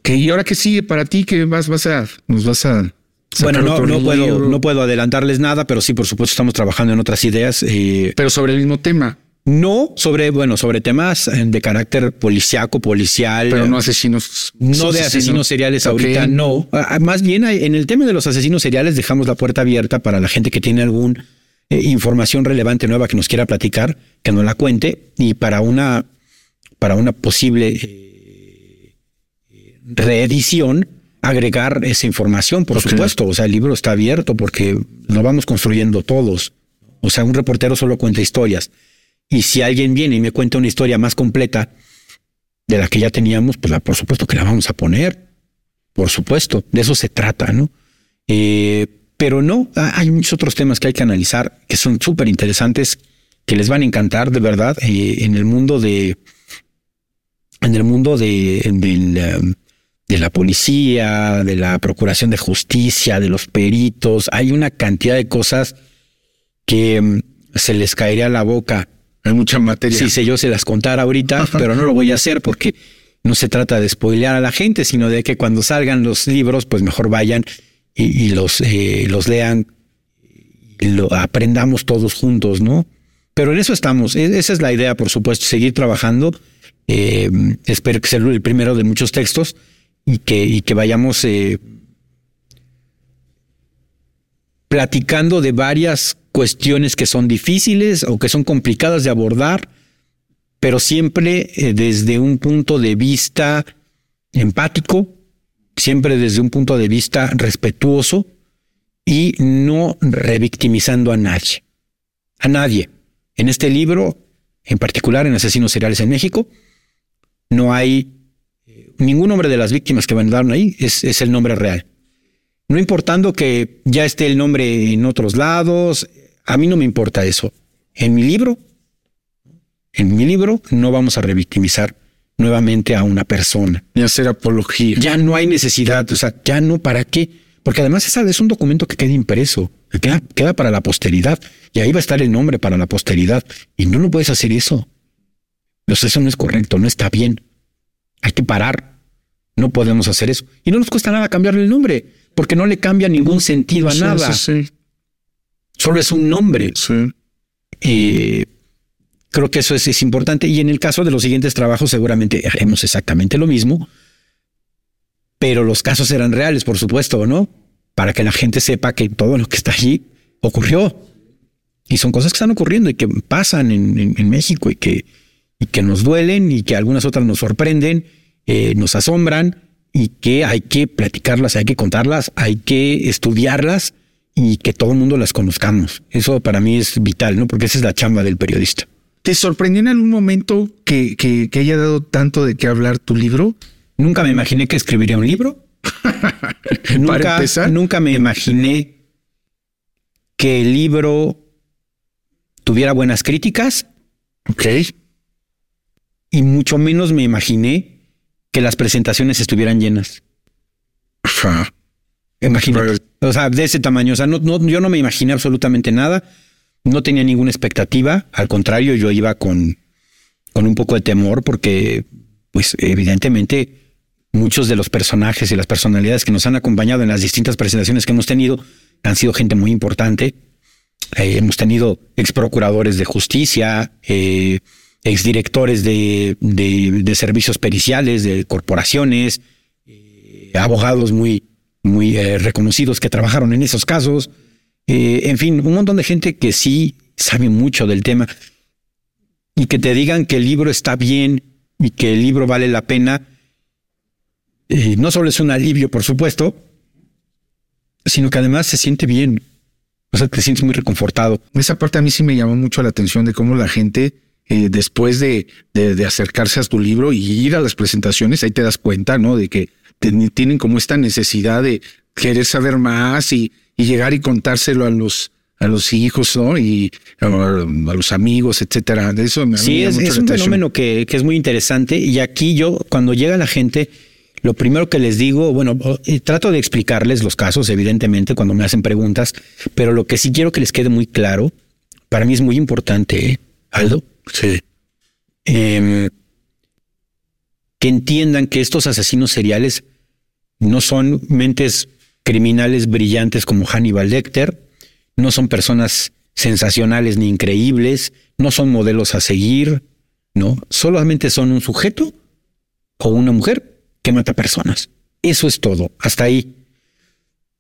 Speaker 3: ¿y ahora qué sigue para ti? ¿Qué vas, vas a, nos vas a
Speaker 4: bueno, no, no puedo, no puedo adelantarles nada, pero sí, por supuesto, estamos trabajando en otras ideas.
Speaker 3: Eh, pero sobre el mismo tema.
Speaker 4: No sobre, bueno, sobre temas eh, de carácter policiaco, policial.
Speaker 3: Pero no asesinos.
Speaker 4: No de asesinos seriales ahorita, no. Ah, ah, más bien en el tema de los asesinos seriales dejamos la puerta abierta para la gente que tiene alguna eh, información relevante nueva que nos quiera platicar, que nos la cuente y para una, para una posible reedición agregar esa información, por supuesto. O sea, el libro está abierto porque lo vamos construyendo todos. O sea, un reportero solo cuenta historias. Y si alguien viene y me cuenta una historia más completa de la que ya teníamos, pues la, por supuesto que la vamos a poner. Por supuesto, de eso se trata, ¿no? Eh, pero no, hay muchos otros temas que hay que analizar que son súper interesantes, que les van a encantar de verdad eh, en el mundo de, en el mundo de, del, de la policía, de la procuración de justicia, de los peritos. Hay una cantidad de cosas que mm, se les caería a la boca.
Speaker 3: Hay mucha materia.
Speaker 4: Si yo se las contara ahorita, pero no lo voy a hacer porque no se trata de spoilear a la gente, sino de que cuando salgan los libros, pues mejor vayan y, los, eh, los lean y lo aprendamos todos juntos, ¿no? Pero en eso estamos. E, esa es la idea, por supuesto, seguir trabajando. Eh, espero que sea el primero de muchos textos y que, y que vayamos eh, platicando de varias cuestiones que son difíciles o que son complicadas de abordar, pero siempre eh, desde un punto de vista empático, siempre desde un punto de vista respetuoso y no revictimizando a nadie. A nadie. En este libro, en particular en Asesinos Seriales en México, no hay ningún nombre de las víctimas que mandaron ahí es, es el nombre real. No importando que ya esté el nombre en otros lados, a mí no me importa eso. En mi libro, en mi libro no vamos a revictimizar nuevamente a una persona.
Speaker 3: Ni hacer apología.
Speaker 4: Ya no hay necesidad, o sea, ya no para qué. Porque además esa es un documento que queda impreso, que queda, queda para la posteridad. Y ahí va a estar el nombre para la posteridad. Y no lo puedes hacer eso. eso no es correcto, no está bien. Hay que parar. No podemos hacer eso. Y no nos cuesta nada cambiarle el nombre, porque no le cambia ningún sentido a nada. Solo es un nombre. Eh, creo que eso es, importante. Y en el caso de los siguientes trabajos, seguramente haremos exactamente lo mismo. Pero los casos eran reales, por supuesto, ¿no? Para que la gente sepa que todo lo que está allí ocurrió. Y son cosas que están ocurriendo y que pasan en México y que y que nos duelen y que algunas otras nos sorprenden, eh, nos asombran y que hay que platicarlas, hay que contarlas, hay que estudiarlas y que todo el mundo las conozcamos. Eso para mí es vital, ¿no? Porque esa es la chamba del periodista.
Speaker 3: ¿Te sorprendió en algún momento que, que, haya dado tanto de qué hablar tu libro?
Speaker 4: Nunca me imaginé que escribiría un libro. nunca, nunca me imaginé que el libro tuviera buenas críticas.
Speaker 3: Ok
Speaker 4: y mucho menos me imaginé que las presentaciones estuvieran llenas. Imagínate. O sea, de ese tamaño. O sea, no, no, yo no me imaginé absolutamente nada. No tenía ninguna expectativa. Al contrario, yo iba con, con un poco de temor porque, pues, evidentemente, muchos de los personajes y las personalidades que nos han acompañado en las distintas presentaciones que hemos tenido han sido gente muy importante. Eh, hemos tenido ex procuradores de justicia, eh, exdirectores de, de, de servicios periciales, de corporaciones, eh, abogados muy, muy eh, reconocidos que trabajaron en esos casos. Eh, en fin, un montón de gente que sí sabe mucho del tema y que te digan que el libro está bien y que el libro vale la pena. eh, no solo es un alivio, por supuesto, sino que además se siente bien. O sea, te sientes muy reconfortado.
Speaker 3: Esa parte a mí sí me llamó mucho la atención de cómo la gente, eh, después de, acercarse a tu libro y ir a las presentaciones, ahí te das cuenta, ¿no? De que tienen como esta necesidad de querer saber más y, y llegar y contárselo a los a los hijos, ¿no? Y a, a los amigos, etcétera. De Eso me
Speaker 4: Sí, es,
Speaker 3: mucho
Speaker 4: es un fenómeno que, que es muy interesante. Y aquí yo, cuando llega la gente, lo primero que les digo, bueno, eh, trato de explicarles los casos, evidentemente, cuando me hacen preguntas, pero lo que sí quiero que les quede muy claro, para mí es muy importante, ¿eh, Aldo,
Speaker 3: Sí.
Speaker 4: em, que entiendan que estos asesinos seriales no son mentes criminales brillantes como Hannibal Lecter, no son personas sensacionales ni increíbles, no son modelos a seguir, no, solamente son un sujeto o una mujer que mata personas. Eso es todo, hasta ahí.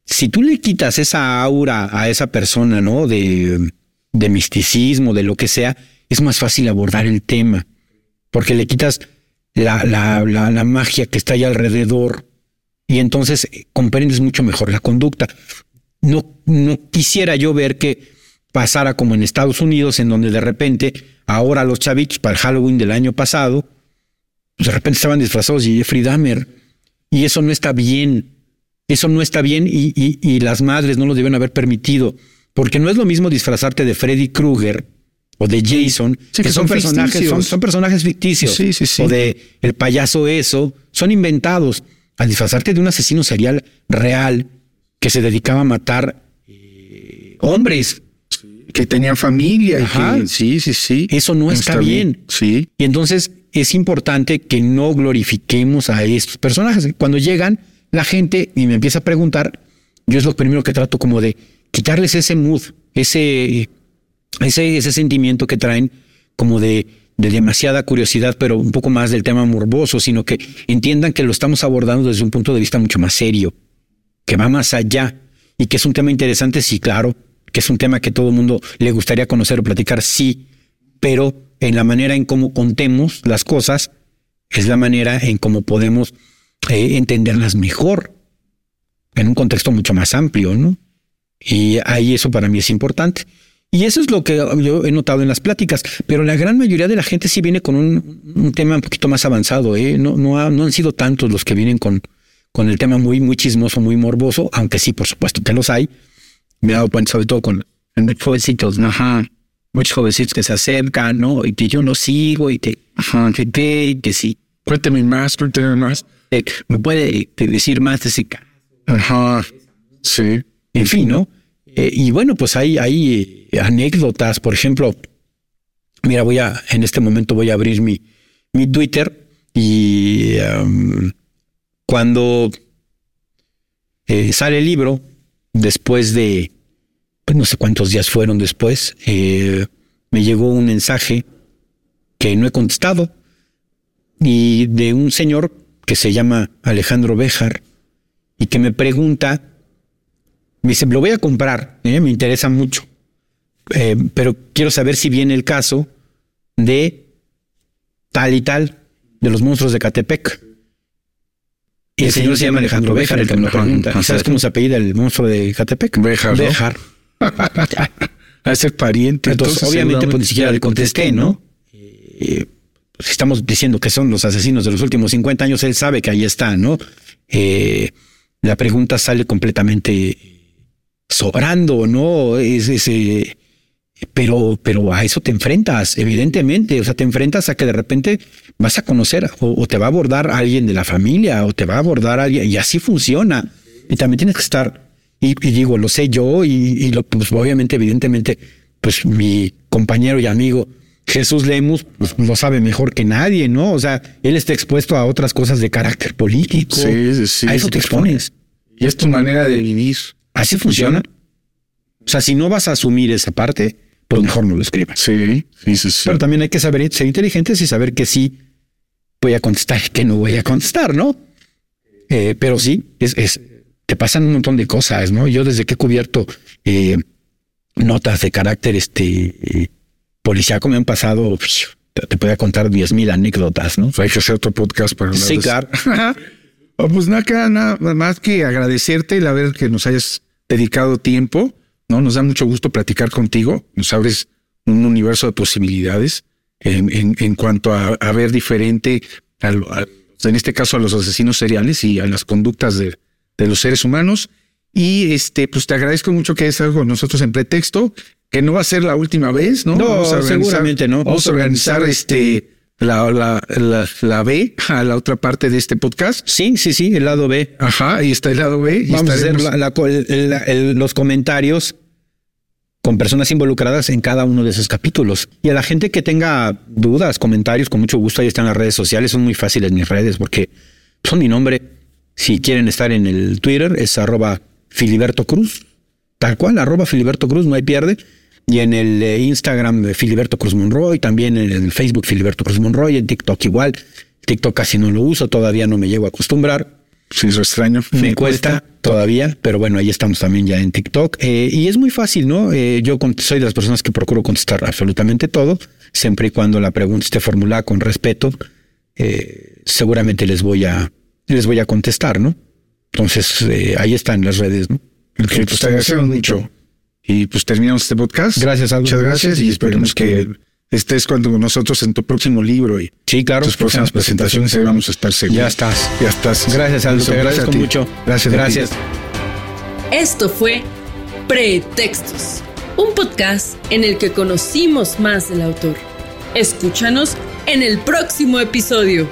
Speaker 4: Si tú le quitas esa aura a esa persona, ¿no? De, de misticismo, de lo que sea, es más fácil abordar el tema, porque le quitas la, la, la, la magia que está ahí alrededor y entonces eh, comprendes mucho mejor la conducta. No, no quisiera yo ver que pasara como en Estados Unidos, en donde de repente ahora los chavitos para el Halloween del año pasado, pues de repente estaban disfrazados de Jeffrey Dahmer. Y eso no está bien. Eso no está bien y, y, y las madres no lo deben haber permitido. Porque no es lo mismo disfrazarte de Freddy Krueger o de Jason,
Speaker 3: Sí,
Speaker 4: que,
Speaker 3: que
Speaker 4: son,
Speaker 3: son
Speaker 4: personajes, son, son personajes ficticios.
Speaker 3: Sí, sí, sí.
Speaker 4: O de el payaso eso, son inventados. Al disfrazarte de un asesino serial real que se dedicaba a matar eh, hombres,
Speaker 3: Que tenían familia. y
Speaker 4: Ajá.
Speaker 3: que- sí, sí, sí.
Speaker 4: Eso no está bien.
Speaker 3: Sí.
Speaker 4: Y entonces es importante que no glorifiquemos a estos personajes. Cuando llegan, la gente y me empieza a preguntar, yo es lo primero que trato como de quitarles ese mood, ese, ese, ese sentimiento que traen como de, de demasiada curiosidad, pero un poco más del tema morboso, sino que entiendan que lo estamos abordando desde un punto de vista mucho más serio, que va más allá y que es un tema interesante, sí, claro, que es un tema que todo el mundo le gustaría conocer o platicar, sí, pero en la manera en cómo contemos las cosas es la manera en cómo podemos eh, entenderlas mejor en un contexto mucho más amplio, ¿no? Y ahí eso para mí es importante. Y eso es lo que yo he notado en las pláticas, pero la gran mayoría de la gente sí viene con un, un tema un poquito más avanzado, ¿eh? No, no, ha- no han sido tantos los que vienen con, con el tema muy, muy chismoso, muy morboso, aunque sí, por supuesto que los hay. Me he dado cuenta, sobre todo con jovencitos, ¿no?
Speaker 3: Ajá.
Speaker 4: muchos jovencitos que se acercan, ¿no? Y que yo no sigo y te,
Speaker 3: Ajá.
Speaker 4: que y que sí.
Speaker 3: Cuénteme más, cuénteme más.
Speaker 4: Eh, me puede eh, decir más de ese caso.
Speaker 3: Ajá. Sí.
Speaker 4: En fin, ¿no? Eh, y bueno, pues hay, eh, anécdotas, por ejemplo, mira, voy a, en este momento voy a abrir mi, mi Twitter y um, cuando eh, sale el libro, después de, pues no sé cuántos días fueron después, me llegó un mensaje que no he contestado y de un señor que se llama Alejandro Béjar y que me pregunta, me dice, lo voy a comprar, ¿eh? me interesa mucho, Eh, pero quiero saber si viene el caso de tal y tal, de los monstruos de Catepec. Y el señor se llama Alejandro Béjar, el que me lo pregunta. ¿Y ¿Sabes cómo se apellida el monstruo de Catepec?
Speaker 3: Béjar, ¿no?
Speaker 4: Béjar.
Speaker 3: A ser pariente.
Speaker 4: Entonces, obviamente, pues ni siquiera le contesté, ¿no? Eh, pues, estamos diciendo que son los asesinos de los últimos 50 años, él sabe que ahí está, ¿no? Eh, la pregunta sale completamente sobrando, ¿no? Es, es, eh, pero, pero a eso te enfrentas, evidentemente. O sea, te enfrentas a que de repente vas a conocer o, o te va a abordar alguien de la familia o te va a abordar alguien y así funciona. Y también tienes que estar, y, y digo, lo sé yo y, y lo, pues obviamente, evidentemente, pues mi compañero y amigo Jesús Lemus pues, lo sabe mejor que nadie, ¿no? O sea, él está expuesto a otras cosas de carácter político.
Speaker 3: Sí, sí, sí.
Speaker 4: a eso te expones.
Speaker 3: Y es tu manera de vivir.
Speaker 4: Así funciona. O sea, si no vas a asumir esa parte, pues mejor no lo escribas.
Speaker 3: Sí, sí, sí, sí.
Speaker 4: Pero también hay que saber ser inteligentes y saber que sí voy a contestar y que no voy a contestar, ¿no? Eh, pero sí, es, es, te pasan un montón de cosas, ¿no? Yo desde que he cubierto eh, notas de carácter este eh, policíaco me han pasado, pues, te, te podía contar diez mil anécdotas, ¿no?
Speaker 3: Hay que hacer otro podcast para hablar
Speaker 4: Sí,
Speaker 3: de
Speaker 4: claro.
Speaker 3: Oh, pues nada, nada más que agradecerte el haber que nos hayas dedicado tiempo, ¿no? Nos da mucho gusto platicar contigo, nos abres un universo de posibilidades en, en, en cuanto a, a ver diferente, a en este caso a los asesinos seriales y a las conductas de, de los seres humanos. Y este, pues te agradezco mucho que hayas estado con nosotros en pretexto, que no va a ser la última vez, ¿no?
Speaker 4: No, seguramente no.
Speaker 3: Vamos a organizar este la, la, la, la B a la otra parte de este podcast.
Speaker 4: Sí, sí, sí, el lado B.
Speaker 3: Ajá, ahí está el lado B. y
Speaker 4: Vamos a hacer el- los comentarios con personas involucradas en cada uno de esos capítulos. Y a la gente que tenga dudas, comentarios, con mucho gusto, ahí están las redes sociales, son muy fáciles mis redes porque son mi nombre. Si quieren estar en el Twitter, es arroba Filiberto Cruz, tal cual, arroba Filiberto Cruz, no hay pierde. Y en el eh, Instagram de Filiberto Cruz Monroy, también en el Facebook Filiberto Cruz Monroy, en TikTok igual. TikTok casi no lo uso, todavía no me llego a acostumbrar.
Speaker 3: Sí, es extraño.
Speaker 4: Me cuesta todavía, pero bueno, ahí estamos también ya en TikTok. Eh, y es muy fácil, ¿no? Eh, yo soy de las personas que procuro contestar absolutamente todo, siempre y cuando la pregunta esté formulada con respeto, eh, seguramente les voy a les voy a contestar, ¿no? Entonces, eh, ahí están las redes, ¿no?
Speaker 3: Ok, pues te mucho. Y pues terminamos este podcast.
Speaker 4: Gracias, Aldo.
Speaker 3: Muchas gracias y esperemos que estés cuando nosotros en tu próximo libro y
Speaker 4: Sí, claro.
Speaker 3: tus próximas presentaciones ahí vamos a estar seguros.
Speaker 4: Ya estás.
Speaker 3: Ya estás.
Speaker 4: Gracias, Aldo. Te
Speaker 3: gracias
Speaker 4: agradezco
Speaker 3: a ti.
Speaker 4: mucho.
Speaker 3: Gracias. a ti.
Speaker 4: Gracias.
Speaker 1: Esto fue Pretextos, un podcast en el que conocimos más del autor. Escúchanos en el próximo episodio.